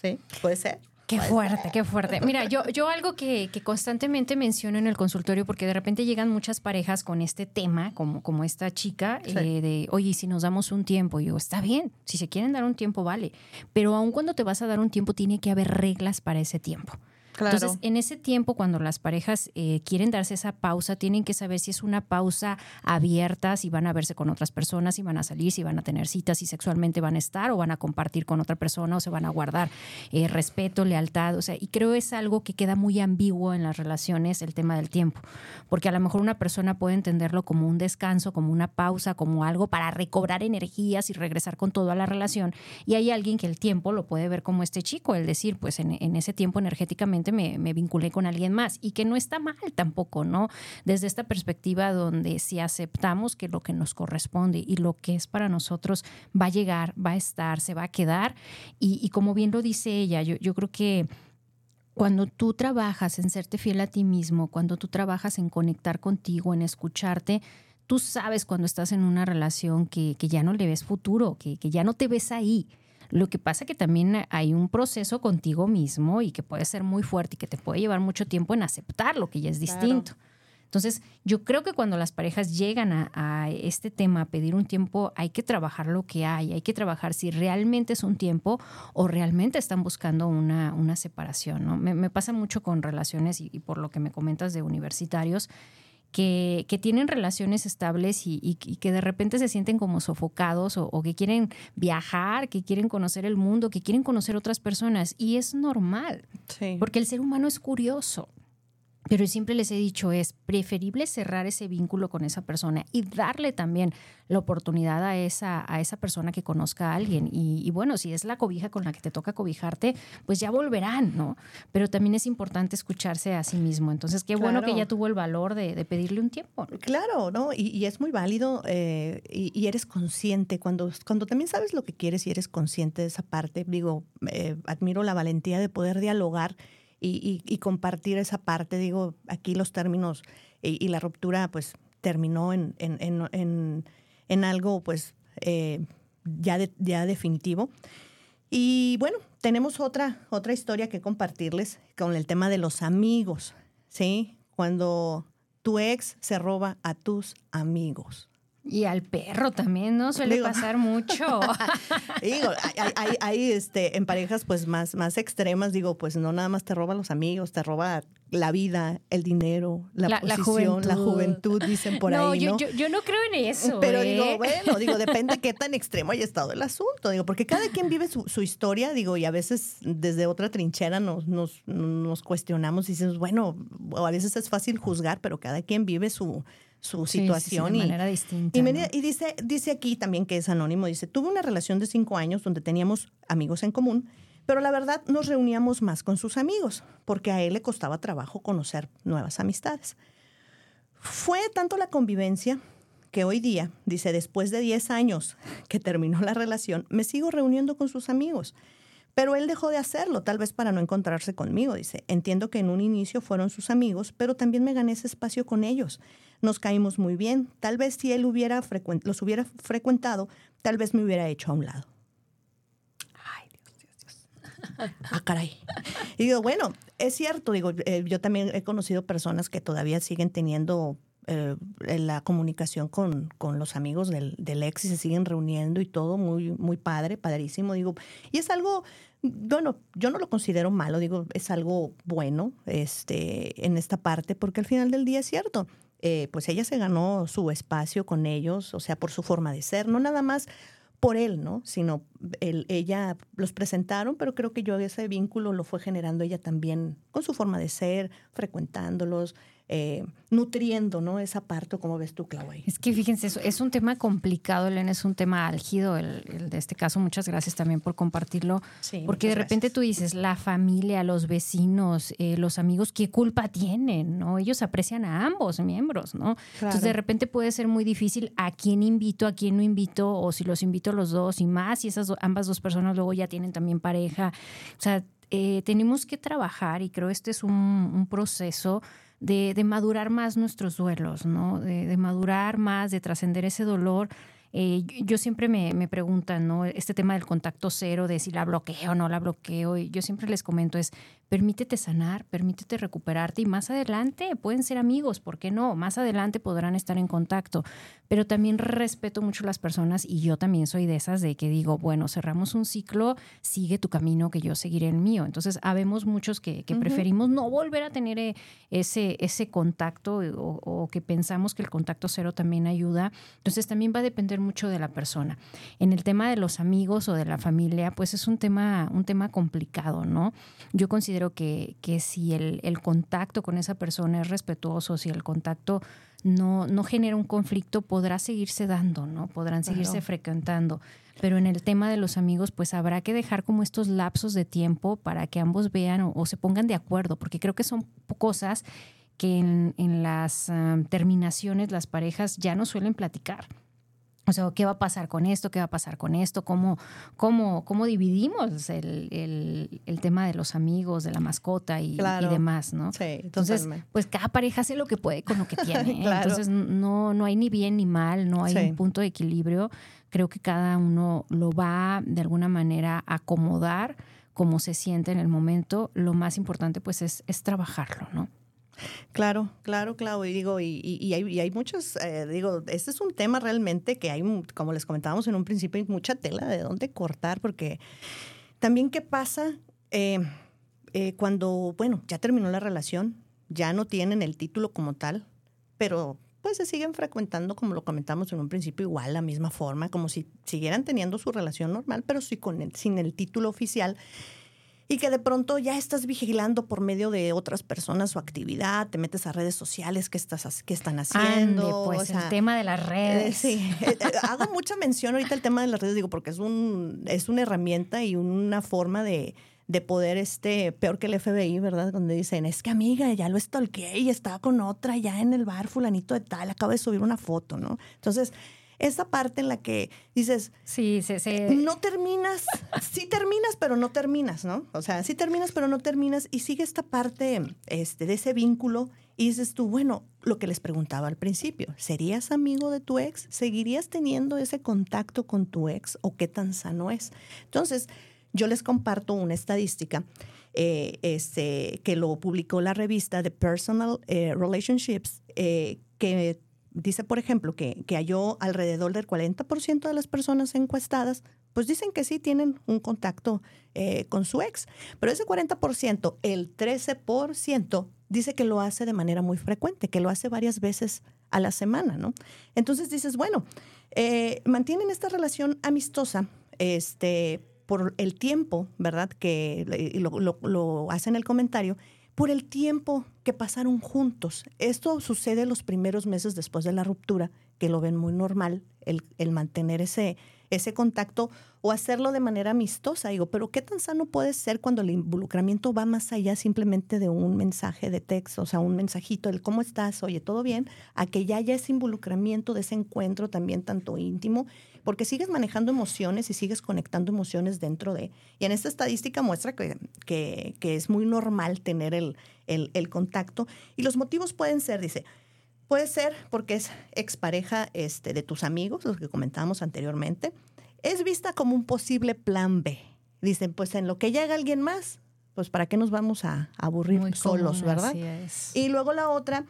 Sí, puede ser. Qué fuerte, qué fuerte. Mira, yo, yo algo que, constantemente menciono en el consultorio, porque de repente llegan muchas parejas con este tema, como, como esta chica, eh, de, oye, si nos damos un tiempo, yo, está bien, si se quieren dar un tiempo, vale, pero aun cuando te vas a dar un tiempo, tiene que haber reglas para ese tiempo. Entonces, en ese tiempo, cuando las parejas eh, quieren darse esa pausa, tienen que saber si es una pausa abierta, si van a verse con otras personas, si van a salir, si van a tener citas, si sexualmente van a estar o van a compartir con otra persona o se van a guardar eh, respeto, lealtad. O sea, y creo es algo que queda muy ambiguo en las relaciones, el tema del tiempo. Porque a lo mejor una persona puede entenderlo como un descanso, como una pausa, como algo para recobrar energías y regresar con todo a la relación. Y hay alguien que el tiempo lo puede ver como este chico, el decir, pues en, en ese tiempo energéticamente me, vinculé con alguien más y que no está mal tampoco, ¿no? Desde esta perspectiva donde si aceptamos que lo que nos corresponde y lo que es para nosotros va a llegar, va a estar, se va a quedar y, como bien lo dice ella, yo, yo creo que cuando tú trabajas en serte fiel a ti mismo, cuando tú trabajas en conectar contigo, en escucharte, tú sabes cuando estás en una relación que, que ya no le ves futuro, que, que ya no te ves ahí lo que pasa que también hay un proceso contigo mismo y que puede ser muy fuerte y que te puede llevar mucho tiempo en aceptar lo que ya es distinto. Entonces, yo creo que cuando las parejas llegan a, este tema, a pedir un tiempo, hay que trabajar lo que hay, hay que trabajar si realmente es un tiempo o realmente están buscando una, una separación. ¿no? Me, pasa mucho con relaciones y, y, por lo que me comentas de universitarios, que, tienen relaciones estables y, que de repente se sienten como sofocados o, que quieren viajar, que quieren conocer el mundo, que quieren conocer otras personas. Y es normal, porque el ser humano es curioso. Pero siempre les he dicho, es preferible cerrar ese vínculo con esa persona y darle también la oportunidad a esa, a esa persona que conozca a alguien. Y, bueno, si es la cobija con la que te toca cobijarte, pues ya volverán, ¿no? Pero también es importante escucharse a sí mismo. Entonces, qué bueno que ya tuvo el valor de, pedirle un tiempo. Claro, ¿no? Y, es muy válido eh, y, eres consciente. Cuando, cuando también sabes lo que quieres y eres consciente de esa parte, digo, eh, admiro la valentía de poder dialogar y, compartir esa parte. Digo, aquí los términos y, la ruptura pues terminó en, en, algo pues eh, ya, ya definitivo. Y bueno, tenemos otra, otra historia que compartirles con el tema de los amigos, ¿sí? Cuando tu ex se roba a tus amigos. Y al perro también, ¿no? Suele pasar mucho. digo, hay, este, en parejas pues más, más extremas, digo, pues no nada más te roba los amigos, te roba la vida, el dinero, la, posición, la juventud. dicen por ahí, ¿no? Yo, yo, no creo en eso. Pero digo, ¿eh? bueno, digo, depende qué tan extremo haya estado el asunto, digo, porque cada quien vive su, su historia, digo, y a veces desde otra trinchera nos, nos, nos cuestionamos y decimos, bueno, a veces es fácil juzgar, pero cada quien vive su su situación. de manera distinta. Y, dice, dice aquí también que es anónimo, dice, tuve una relación de cinco años donde teníamos amigos en común, pero la verdad nos reuníamos más con sus amigos, porque a él le costaba trabajo conocer nuevas amistades. Fue tanto la convivencia que hoy día, dice, después de 10 años que terminó la relación, me sigo reuniendo con sus amigos. Pero él dejó de hacerlo, tal vez para no encontrarse conmigo, dice. Entiendo que en un inicio fueron sus amigos, pero también me gané ese espacio con ellos. Nos caímos muy bien. Tal vez si él hubiera los hubiera frecuentado, tal vez me hubiera hecho a un lado. Ay, Dios, Dios, Dios. Ah, caray. Y digo, bueno, es cierto, digo, eh, yo también he conocido personas que todavía siguen teniendo eh, la comunicación con, con los amigos del, del, ex y se siguen reuniendo y todo muy, muy padre, padrísimo, digo. Y es algo bueno, yo no lo considero malo, digo, es algo bueno este, en esta parte, porque al final del día es cierto. Eh, pues ella se ganó su espacio con ellos, o sea, por su forma de ser, no nada más por él, ¿no? Sino ella los presentaron, pero creo que yo ese vínculo lo fue generando ella también con su forma de ser, frecuentándolos, eh, nutriendo, ¿no? Esa parte, como ves tú, Claudia. Es que fíjense, es un tema complicado, Elena, es un tema álgido, el, de este caso. Muchas gracias también por compartirlo. porque de repente tú dices, la familia, los vecinos, eh, los amigos, ¿qué culpa tienen? ¿no? Ellos aprecian a ambos miembros, ¿no? Entonces, de repente puede ser muy difícil a quién invito, a quién no invito, o si los invito a los dos y más, y esas ambas dos personas luego ya tienen también pareja. O sea, eh, tenemos que trabajar y creo este es un, un proceso de, de madurar más nuestros duelos, ¿no? De, madurar más, de trascender ese dolor. Eh, yo siempre me, me, preguntan, ¿no? Este tema del contacto cero, de si la bloqueo o no la bloqueo, y yo siempre les comento es, permítete sanar, permítete recuperarte y más adelante pueden ser amigos, ¿por qué no? Más adelante podrán estar en contacto, pero también respeto mucho a las personas y yo también soy de esas de que digo, bueno, cerramos un ciclo, sigue tu camino, que yo seguiré el mío. Entonces, habemos muchos que, preferimos no volver a tener eh, ese, ese contacto o, o que pensamos que el contacto cero también ayuda. Entonces, también va a depender mucho de la persona. En el tema de los amigos o de la familia, pues es un tema, un tema complicado, ¿no? Yo considero que, que si el, el, contacto con esa persona es respetuoso, si el contacto no, no genera un conflicto, podrá seguirse dando, ¿no? Podrán seguirse frecuentando. Pero en el tema de los amigos, pues habrá que dejar como estos lapsos de tiempo para que ambos vean o, se pongan de acuerdo, porque creo que son cosas que en, en las ah, terminaciones las parejas ya no suelen platicar. O sea, ¿qué va a pasar con esto? ¿Qué va a pasar con esto? ¿Cómo, cómo, cómo dividimos el, el, el, tema de los amigos, de la mascota y, demás, ¿no? Sí, Entonces, pues cada pareja hace lo que puede con lo que tiene. ¿eh? Entonces, no, no hay ni bien ni mal, no hay un punto de equilibrio. Creo que cada uno lo va de alguna manera a acomodar como se siente en el momento. Lo más importante, pues, es, es trabajarlo, ¿no? Claro, claro, claro. Y digo, y, hay, y muchos, eh, digo, este es un tema realmente que hay, como les comentábamos en un principio, hay mucha tela de dónde cortar, porque también qué pasa eh, eh, cuando, bueno, ya terminó la relación, ya no tienen el título como tal, pero pues se siguen frecuentando, como lo comentamos en un principio, igual la misma forma, como si siguieran teniendo su relación normal, pero sí con sin el título oficial y que de pronto ya estás vigilando por medio de otras personas su actividad, te metes a redes sociales, qué, estás, qué están haciendo. pues el tema de las redes. sí, eh, eh, hago mucha mención ahorita el tema de las redes, digo, porque es, un, es una herramienta y una forma de, de poder, este, peor que el FBI, ¿verdad? Donde dicen, es que amiga, ya lo stalkeé y estaba con otra ya en el bar fulanito de tal, acaba de subir una foto, ¿no? Entonces, esa parte en la que dices, sí, sí, sí. no terminas, sí terminas, pero no terminas, ¿no? O sea, sí terminas, pero no terminas y sigue esta parte este, de ese vínculo y dices tú, bueno, lo que les preguntaba al principio, ¿serías amigo de tu ex? ¿Seguirías teniendo ese contacto con tu ex o qué tan sano es? Entonces, yo les comparto una estadística eh, este, que lo publicó la revista The Personal eh, Relationships, eh, que dice, por ejemplo, que, que halló alrededor del 40% de las personas encuestadas, pues dicen que sí tienen un contacto eh, con su ex. Pero ese 40%, el 13% dice que lo hace de manera muy frecuente, que lo hace varias veces a la semana, ¿no? Entonces dices, bueno, eh, mantienen esta relación amistosa, este, por el tiempo, ¿verdad? Que lo, lo, lo hacen el comentario, por el tiempo que pasaron juntos. Esto sucede los primeros meses después de la ruptura, que lo ven muy normal, el, el mantener ese, ese contacto o hacerlo de manera amistosa. Digo, pero ¿qué tan sano puede ser cuando el involucramiento va más allá simplemente de un mensaje de texto, o sea, un mensajito, el cómo estás, oye, todo bien, a que ya haya ese involucramiento de ese encuentro también tanto íntimo, porque sigues manejando emociones y sigues conectando emociones dentro de... Y en esta estadística muestra que, que, que es muy normal tener el, el, el contacto. Y los motivos pueden ser, dice, Puede ser porque es expareja este, de tus amigos, los que comentábamos anteriormente. Es vista como un posible plan B. Dicen, pues en lo que llega alguien más, pues para qué nos vamos a aburrir solos, ¿verdad? Y luego la otra,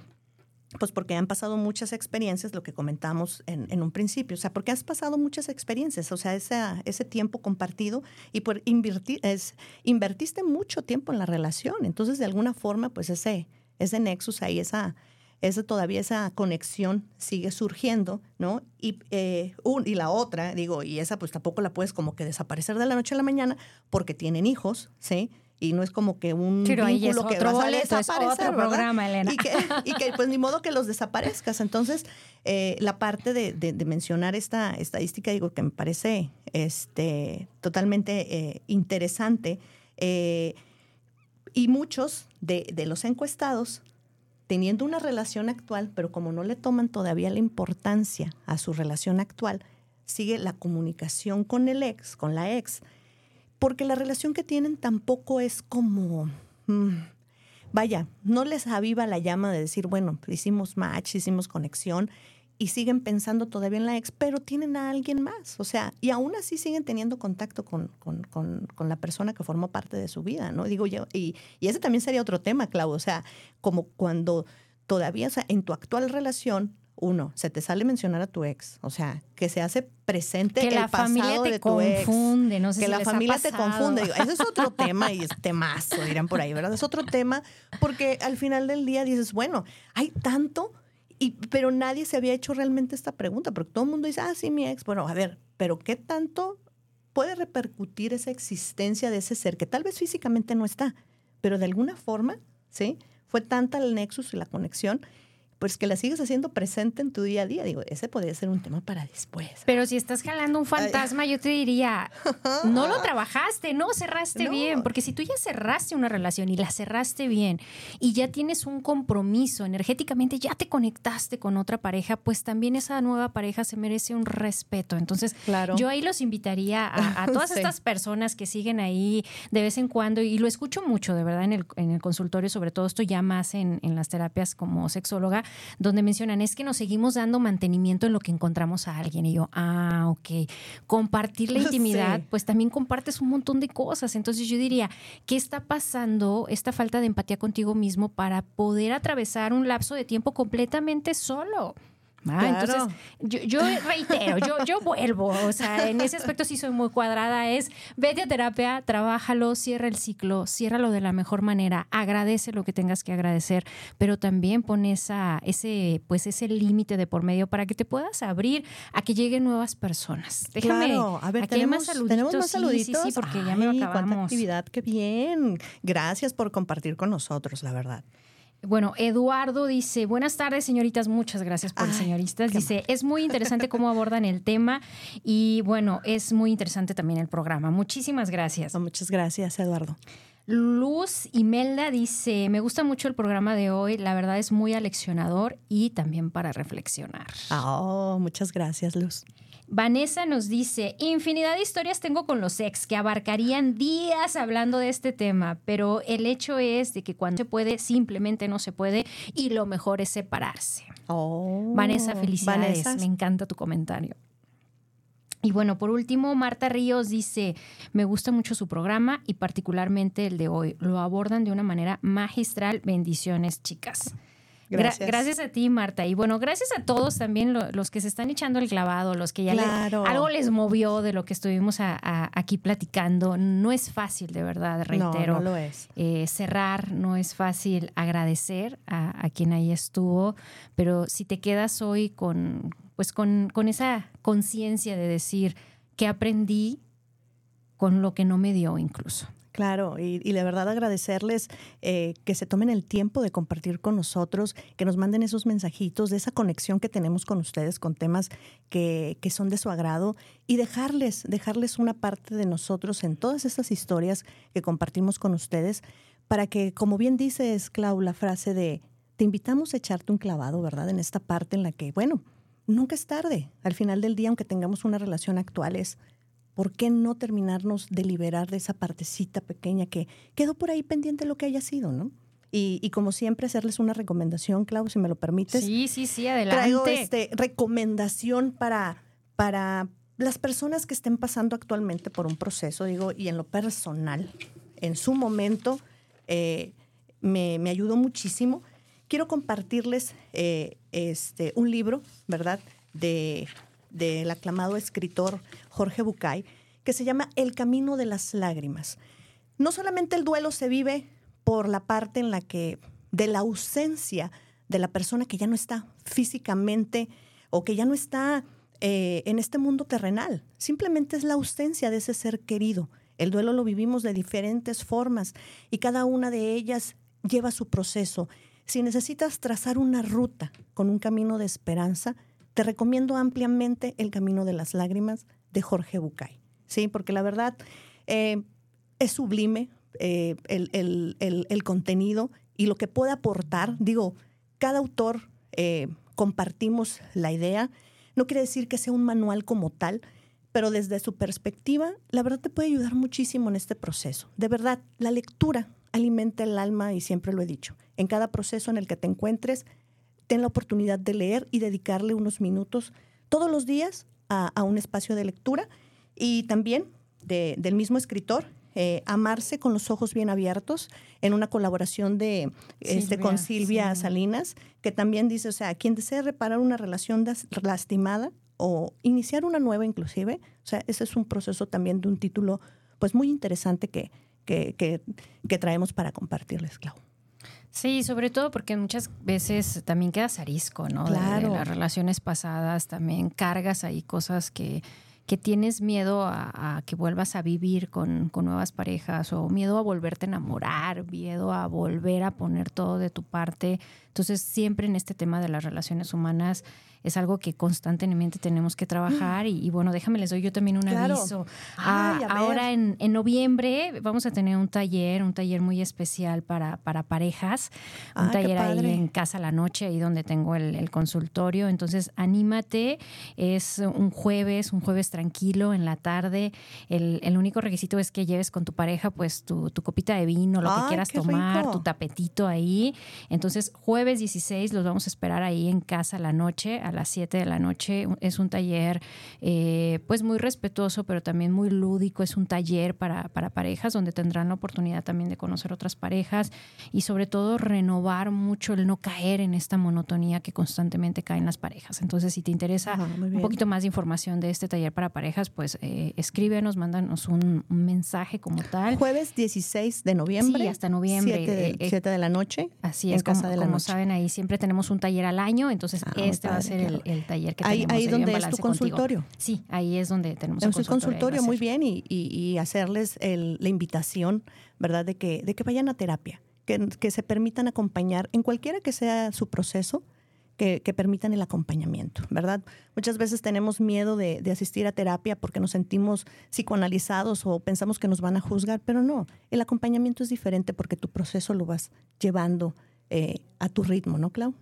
pues porque han pasado muchas experiencias, lo que comentamos en, un principio, o sea, porque has pasado muchas experiencias, o sea, ese, ese tiempo compartido y por invertir, es, invertiste mucho tiempo en la relación, entonces de alguna forma, pues ese, ese nexus ahí, esa, esa, todavía esa conexión sigue surgiendo, ¿no? Y, eh, y la otra, digo, y esa pues tampoco la puedes como que desaparecer de la noche a la mañana porque tienen hijos, ¿sí? Y no es como que un vínculo que vas a desaparecer, programa, Elena. Y que, y que, pues ni modo que los desaparezcas. Entonces, eh, la parte de, de, mencionar esta estadística, digo, que me parece este, totalmente eh, interesante. y muchos de, de los encuestados teniendo una relación actual, pero como no le toman todavía la importancia a su relación actual, sigue la comunicación con el ex, con la ex, porque la relación que tienen tampoco es como, mm, vaya, no les aviva la llama de decir, bueno, hicimos match, hicimos conexión, y siguen pensando todavía en la ex, pero tienen a alguien más. O sea, y aún así siguen teniendo contacto con, la persona que formó parte de su vida, ¿no? Digo yo, y, y ese también sería otro tema, Clau. O sea, como cuando todavía, o sea, en tu actual relación, uno, se te sale mencionar a tu ex, o sea, que se hace presente que la familia te confunde, no sé que la familia te confunde. ese es otro tema y es temazo, dirán por ahí, ¿verdad? Es otro tema porque al final del día dices, bueno, hay tanto y, pero nadie se había hecho realmente esta pregunta, porque todo el mundo dice, ah, sí, mi ex. Bueno, a ver, pero ¿qué tanto puede repercutir esa existencia de ese ser que tal vez físicamente no está, pero de alguna forma, ¿sí? Fue tanta el nexus y la conexión pues que la sigues haciendo presente en tu día a día. Digo, ese podría ser un tema para después. Pero si estás jalando un fantasma, yo te diría, no lo trabajaste, no cerraste bien, porque si tú ya cerraste una relación y la cerraste bien y ya tienes un compromiso energéticamente, ya te conectaste con otra pareja, pues también esa nueva pareja se merece un respeto. Entonces, claro. yo ahí los invitaría a, todas estas personas que siguen ahí de vez en cuando, y lo escucho mucho, de verdad, en el, en el consultorio, sobre todo esto ya más en, en las terapias como sexóloga, donde mencionan es que nos seguimos dando mantenimiento en lo que encontramos a alguien. Y yo, ah, ok. Compartir la intimidad, pues también compartes un montón de cosas. Entonces yo diría, ¿qué está pasando esta falta de empatía contigo mismo para poder atravesar un lapso de tiempo completamente solo? Ah, entonces, yo, reitero, yo, yo vuelvo, o sea, en ese aspecto sí soy muy cuadrada, es vete a terapia, trabájalo, cierra el ciclo, ciérralo de la mejor manera, agradece lo que tengas que agradecer, pero también pon esa, ese, pues ese límite de por medio para que te puedas abrir a que lleguen nuevas personas. Déjame, claro. a ver, tenemos, más tenemos más saluditos. Sí, sí, porque ya me acabamos. Cuánta actividad, qué bien. Gracias por compartir con nosotros, la verdad. Bueno, Eduardo dice, buenas tardes señoritas, muchas gracias por señoritas. Dice, es muy interesante cómo abordan el tema y bueno, es muy interesante también el programa. Muchísimas gracias. muchas gracias, Eduardo. Luz Imelda dice, me gusta mucho el programa de hoy, la verdad es muy aleccionador y también para reflexionar. Oh, muchas gracias, Luz. Vanessa nos dice, infinidad de historias tengo con los ex que abarcarían días hablando de este tema, pero el hecho es de que cuando se puede, simplemente no se puede y lo mejor es separarse. Oh, Vanessa, felicidades, me encanta tu comentario. Y bueno, por último, Marta Ríos dice, me gusta mucho su programa y particularmente el de hoy. Lo abordan de una manera magistral. Bendiciones, chicas. Gracias. a ti, Marta. Y bueno, gracias a todos también los que se están echando el clavado, los que ya algo les movió de lo que estuvimos aquí platicando. No es fácil, de verdad, reitero. No, no lo es. Eh, cerrar, no es fácil agradecer a, quien ahí estuvo, pero si te quedas hoy con, pues con, con esa conciencia de decir que aprendí con lo que no me dio incluso. Claro, y, y, la verdad agradecerles eh, que se tomen el tiempo de compartir con nosotros, que nos manden esos mensajitos de esa conexión que tenemos con ustedes con temas que, que son de su agrado y dejarles, dejarles una parte de nosotros en todas estas historias que compartimos con ustedes para que, como bien dices, Clau, la frase de te invitamos a echarte un clavado, ¿verdad? En esta parte en la que, bueno, nunca es tarde. Al final del día, aunque tengamos una relación actual, es ¿por qué no terminarnos de liberar de esa partecita pequeña que quedó por ahí pendiente lo que haya sido, ¿no? Y, como siempre, hacerles una recomendación, Clau, si me lo permites. Sí, sí, sí, adelante. Traigo este, recomendación para, para las personas que estén pasando actualmente por un proceso, digo, y en lo personal, en su momento, eh, me, ayudó muchísimo. Quiero compartirles eh, este, un libro, ¿verdad? De del aclamado escritor Jorge Bucay, que se llama El Camino de las Lágrimas. No solamente el duelo se vive por la parte en la que, de la ausencia de la persona que ya no está físicamente o que ya no está eh, en este mundo terrenal, simplemente es la ausencia de ese ser querido. El duelo lo vivimos de diferentes formas y cada una de ellas lleva su proceso. Si necesitas trazar una ruta con un camino de esperanza, te recomiendo ampliamente El Camino de las Lágrimas de Jorge Bucay, ¿sí? Porque la verdad eh, es sublime eh, el, contenido y lo que puede aportar. Digo, cada autor eh, compartimos la idea. No quiere decir que sea un manual como tal, pero desde su perspectiva, la verdad te puede ayudar muchísimo en este proceso. De verdad, la lectura alimenta el alma y siempre lo he dicho. En cada proceso en el que te encuentres, ten la oportunidad de leer y dedicarle unos minutos todos los días a, un espacio de lectura y también del mismo escritor, eh, Amarse con los ojos bien abiertos, en una colaboración de, este, con Silvia Salinas, que también dice, o sea, quien desee reparar una relación lastimada o iniciar una nueva inclusive, o sea, ese es un proceso también de un título pues muy interesante que, que, que, traemos para compartirles, Clau. Sí, sobre todo porque muchas veces también quedas arisco, ¿no? Claro. de las relaciones pasadas, también cargas ahí cosas que que tienes miedo a, que vuelvas a vivir con, con, nuevas parejas o miedo a volverte a enamorar, miedo a volver a poner todo de tu parte. Entonces, siempre en este tema de las relaciones humanas es algo que constantemente tenemos que trabajar y, bueno, déjame les doy yo también un aviso. Ah, ahora en, en, noviembre vamos a tener un taller, un taller muy especial para, para parejas, un ah, taller ahí en Casa la Noche, ahí donde tengo el, consultorio. Entonces, anímate, es un jueves, un jueves tranquilo en la tarde. El, el único requisito es que lleves con tu pareja pues tu, tu copita de vino, lo que quieras tomar, tu tapetito ahí. Entonces, jueves 16 los vamos a esperar ahí en Casa la Noche a las 7 de la noche. Es un taller eh, pues muy respetuoso, pero también muy lúdico. Es un taller para, para parejas donde tendrán la oportunidad también de conocer otras parejas y sobre todo renovar mucho el no caer en esta monotonía que constantemente caen las parejas. Entonces, si te interesa un poquito más de información de este taller para parejas, pues eh, escríbenos, mándanos un, mensaje como tal. Jueves 16 de noviembre. Sí, hasta noviembre. 7 de, eh, la noche. Así es, como, como saben, ahí siempre tenemos un taller al año, entonces ah, este va a ser el, taller que ahí, tenemos. Ahí donde es tu consultorio. Sí, ahí es donde tenemos el consultorio. consultorio muy bien, y, hacerles la invitación, ¿verdad?, de que, de que vayan a terapia, que, que se permitan acompañar en cualquiera que sea su proceso. Que, que, permitan el acompañamiento, ¿verdad? Muchas veces tenemos miedo de, de, asistir a terapia porque nos sentimos psicoanalizados o pensamos que nos van a juzgar, pero no, el acompañamiento es diferente porque tu proceso lo vas llevando eh, a tu ritmo, ¿no, Clau?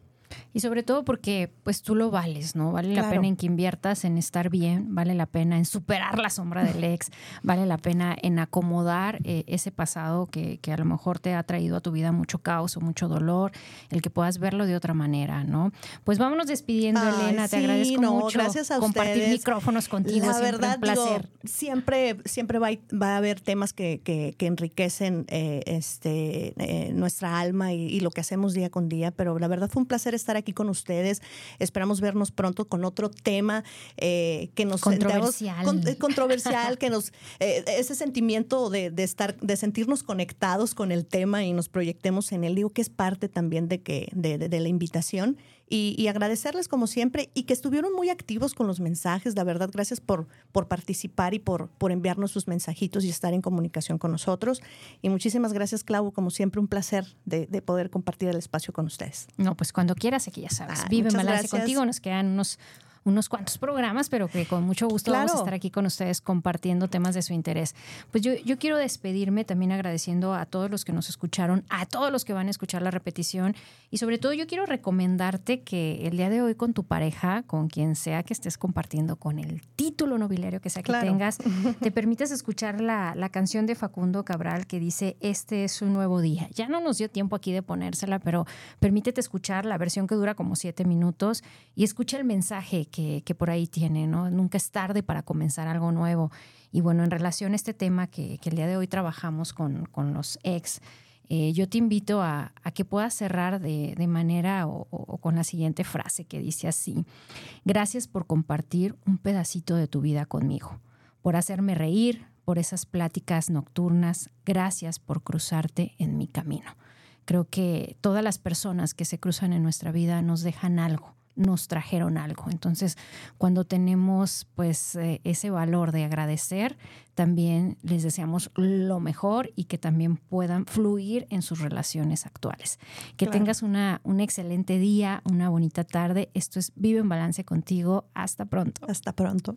Y sobre todo porque pues tú lo vales, ¿no? Vale la pena en que inviertas en estar bien, vale la pena en superar la sombra del ex, vale la pena en acomodar eh, ese pasado que, que, a lo mejor te ha traído a tu vida mucho caos o mucho dolor, el que puedas verlo de otra manera, ¿no? Pues vámonos despidiendo, Elena, te agradezco mucho gracias a compartir micrófonos contigo, la verdad, un placer. siempre, siempre va, va, a haber temas que, que, que enriquecen eh, este, eh, nuestra alma y, y lo que hacemos día con día, pero la verdad fue un placer estar aquí con ustedes. Esperamos vernos pronto con otro tema eh, que nos controversial, eh, controversial que nos eh, ese sentimiento de, estar, de sentirnos conectados con el tema y nos proyectemos en él. Digo que es parte también de que de la invitación y, agradecerles como siempre y que estuvieron muy activos con los mensajes. La verdad, gracias por, por participar y por, por enviarnos sus mensajitos y estar en comunicación con nosotros. Y muchísimas gracias, Clau. Como siempre, un placer de, poder compartir el espacio con ustedes. No, pues cuando quieras, aquí ya sabes. Ah, Vive balance contigo. Nos quedan unos unos cuantos programas, pero que con mucho gusto vamos a estar aquí con ustedes compartiendo temas de su interés. Pues yo, yo quiero despedirme también agradeciendo a todos los que nos escucharon, a todos los que van a escuchar la repetición y sobre todo yo quiero recomendarte que el día de hoy con tu pareja, con quien sea que estés compartiendo, con el título nobiliario que sea que tengas, te permites escuchar la, la canción de Facundo Cabral que dice, este es un nuevo día. Ya no nos dio tiempo aquí de ponérsela, pero permítete escuchar la versión que dura como siete minutos y escucha el mensaje que, por ahí tiene, ¿no? Nunca es tarde para comenzar algo nuevo. Y bueno, en relación a este tema que, el día de hoy trabajamos con, los ex, eh, yo te invito a, que puedas cerrar de, manera o, o, con la siguiente frase que dice así, gracias por compartir un pedacito de tu vida conmigo, por hacerme reír, por esas pláticas nocturnas, gracias por cruzarte en mi camino. Creo que todas las personas que se cruzan en nuestra vida nos dejan algo, nos trajeron algo. Entonces, cuando tenemos pues eh, ese valor de agradecer, también les deseamos lo mejor y que también puedan fluir en sus relaciones actuales. Que tengas una, un excelente día, una bonita tarde. Esto es Vive en Balance contigo. Hasta pronto. Hasta pronto.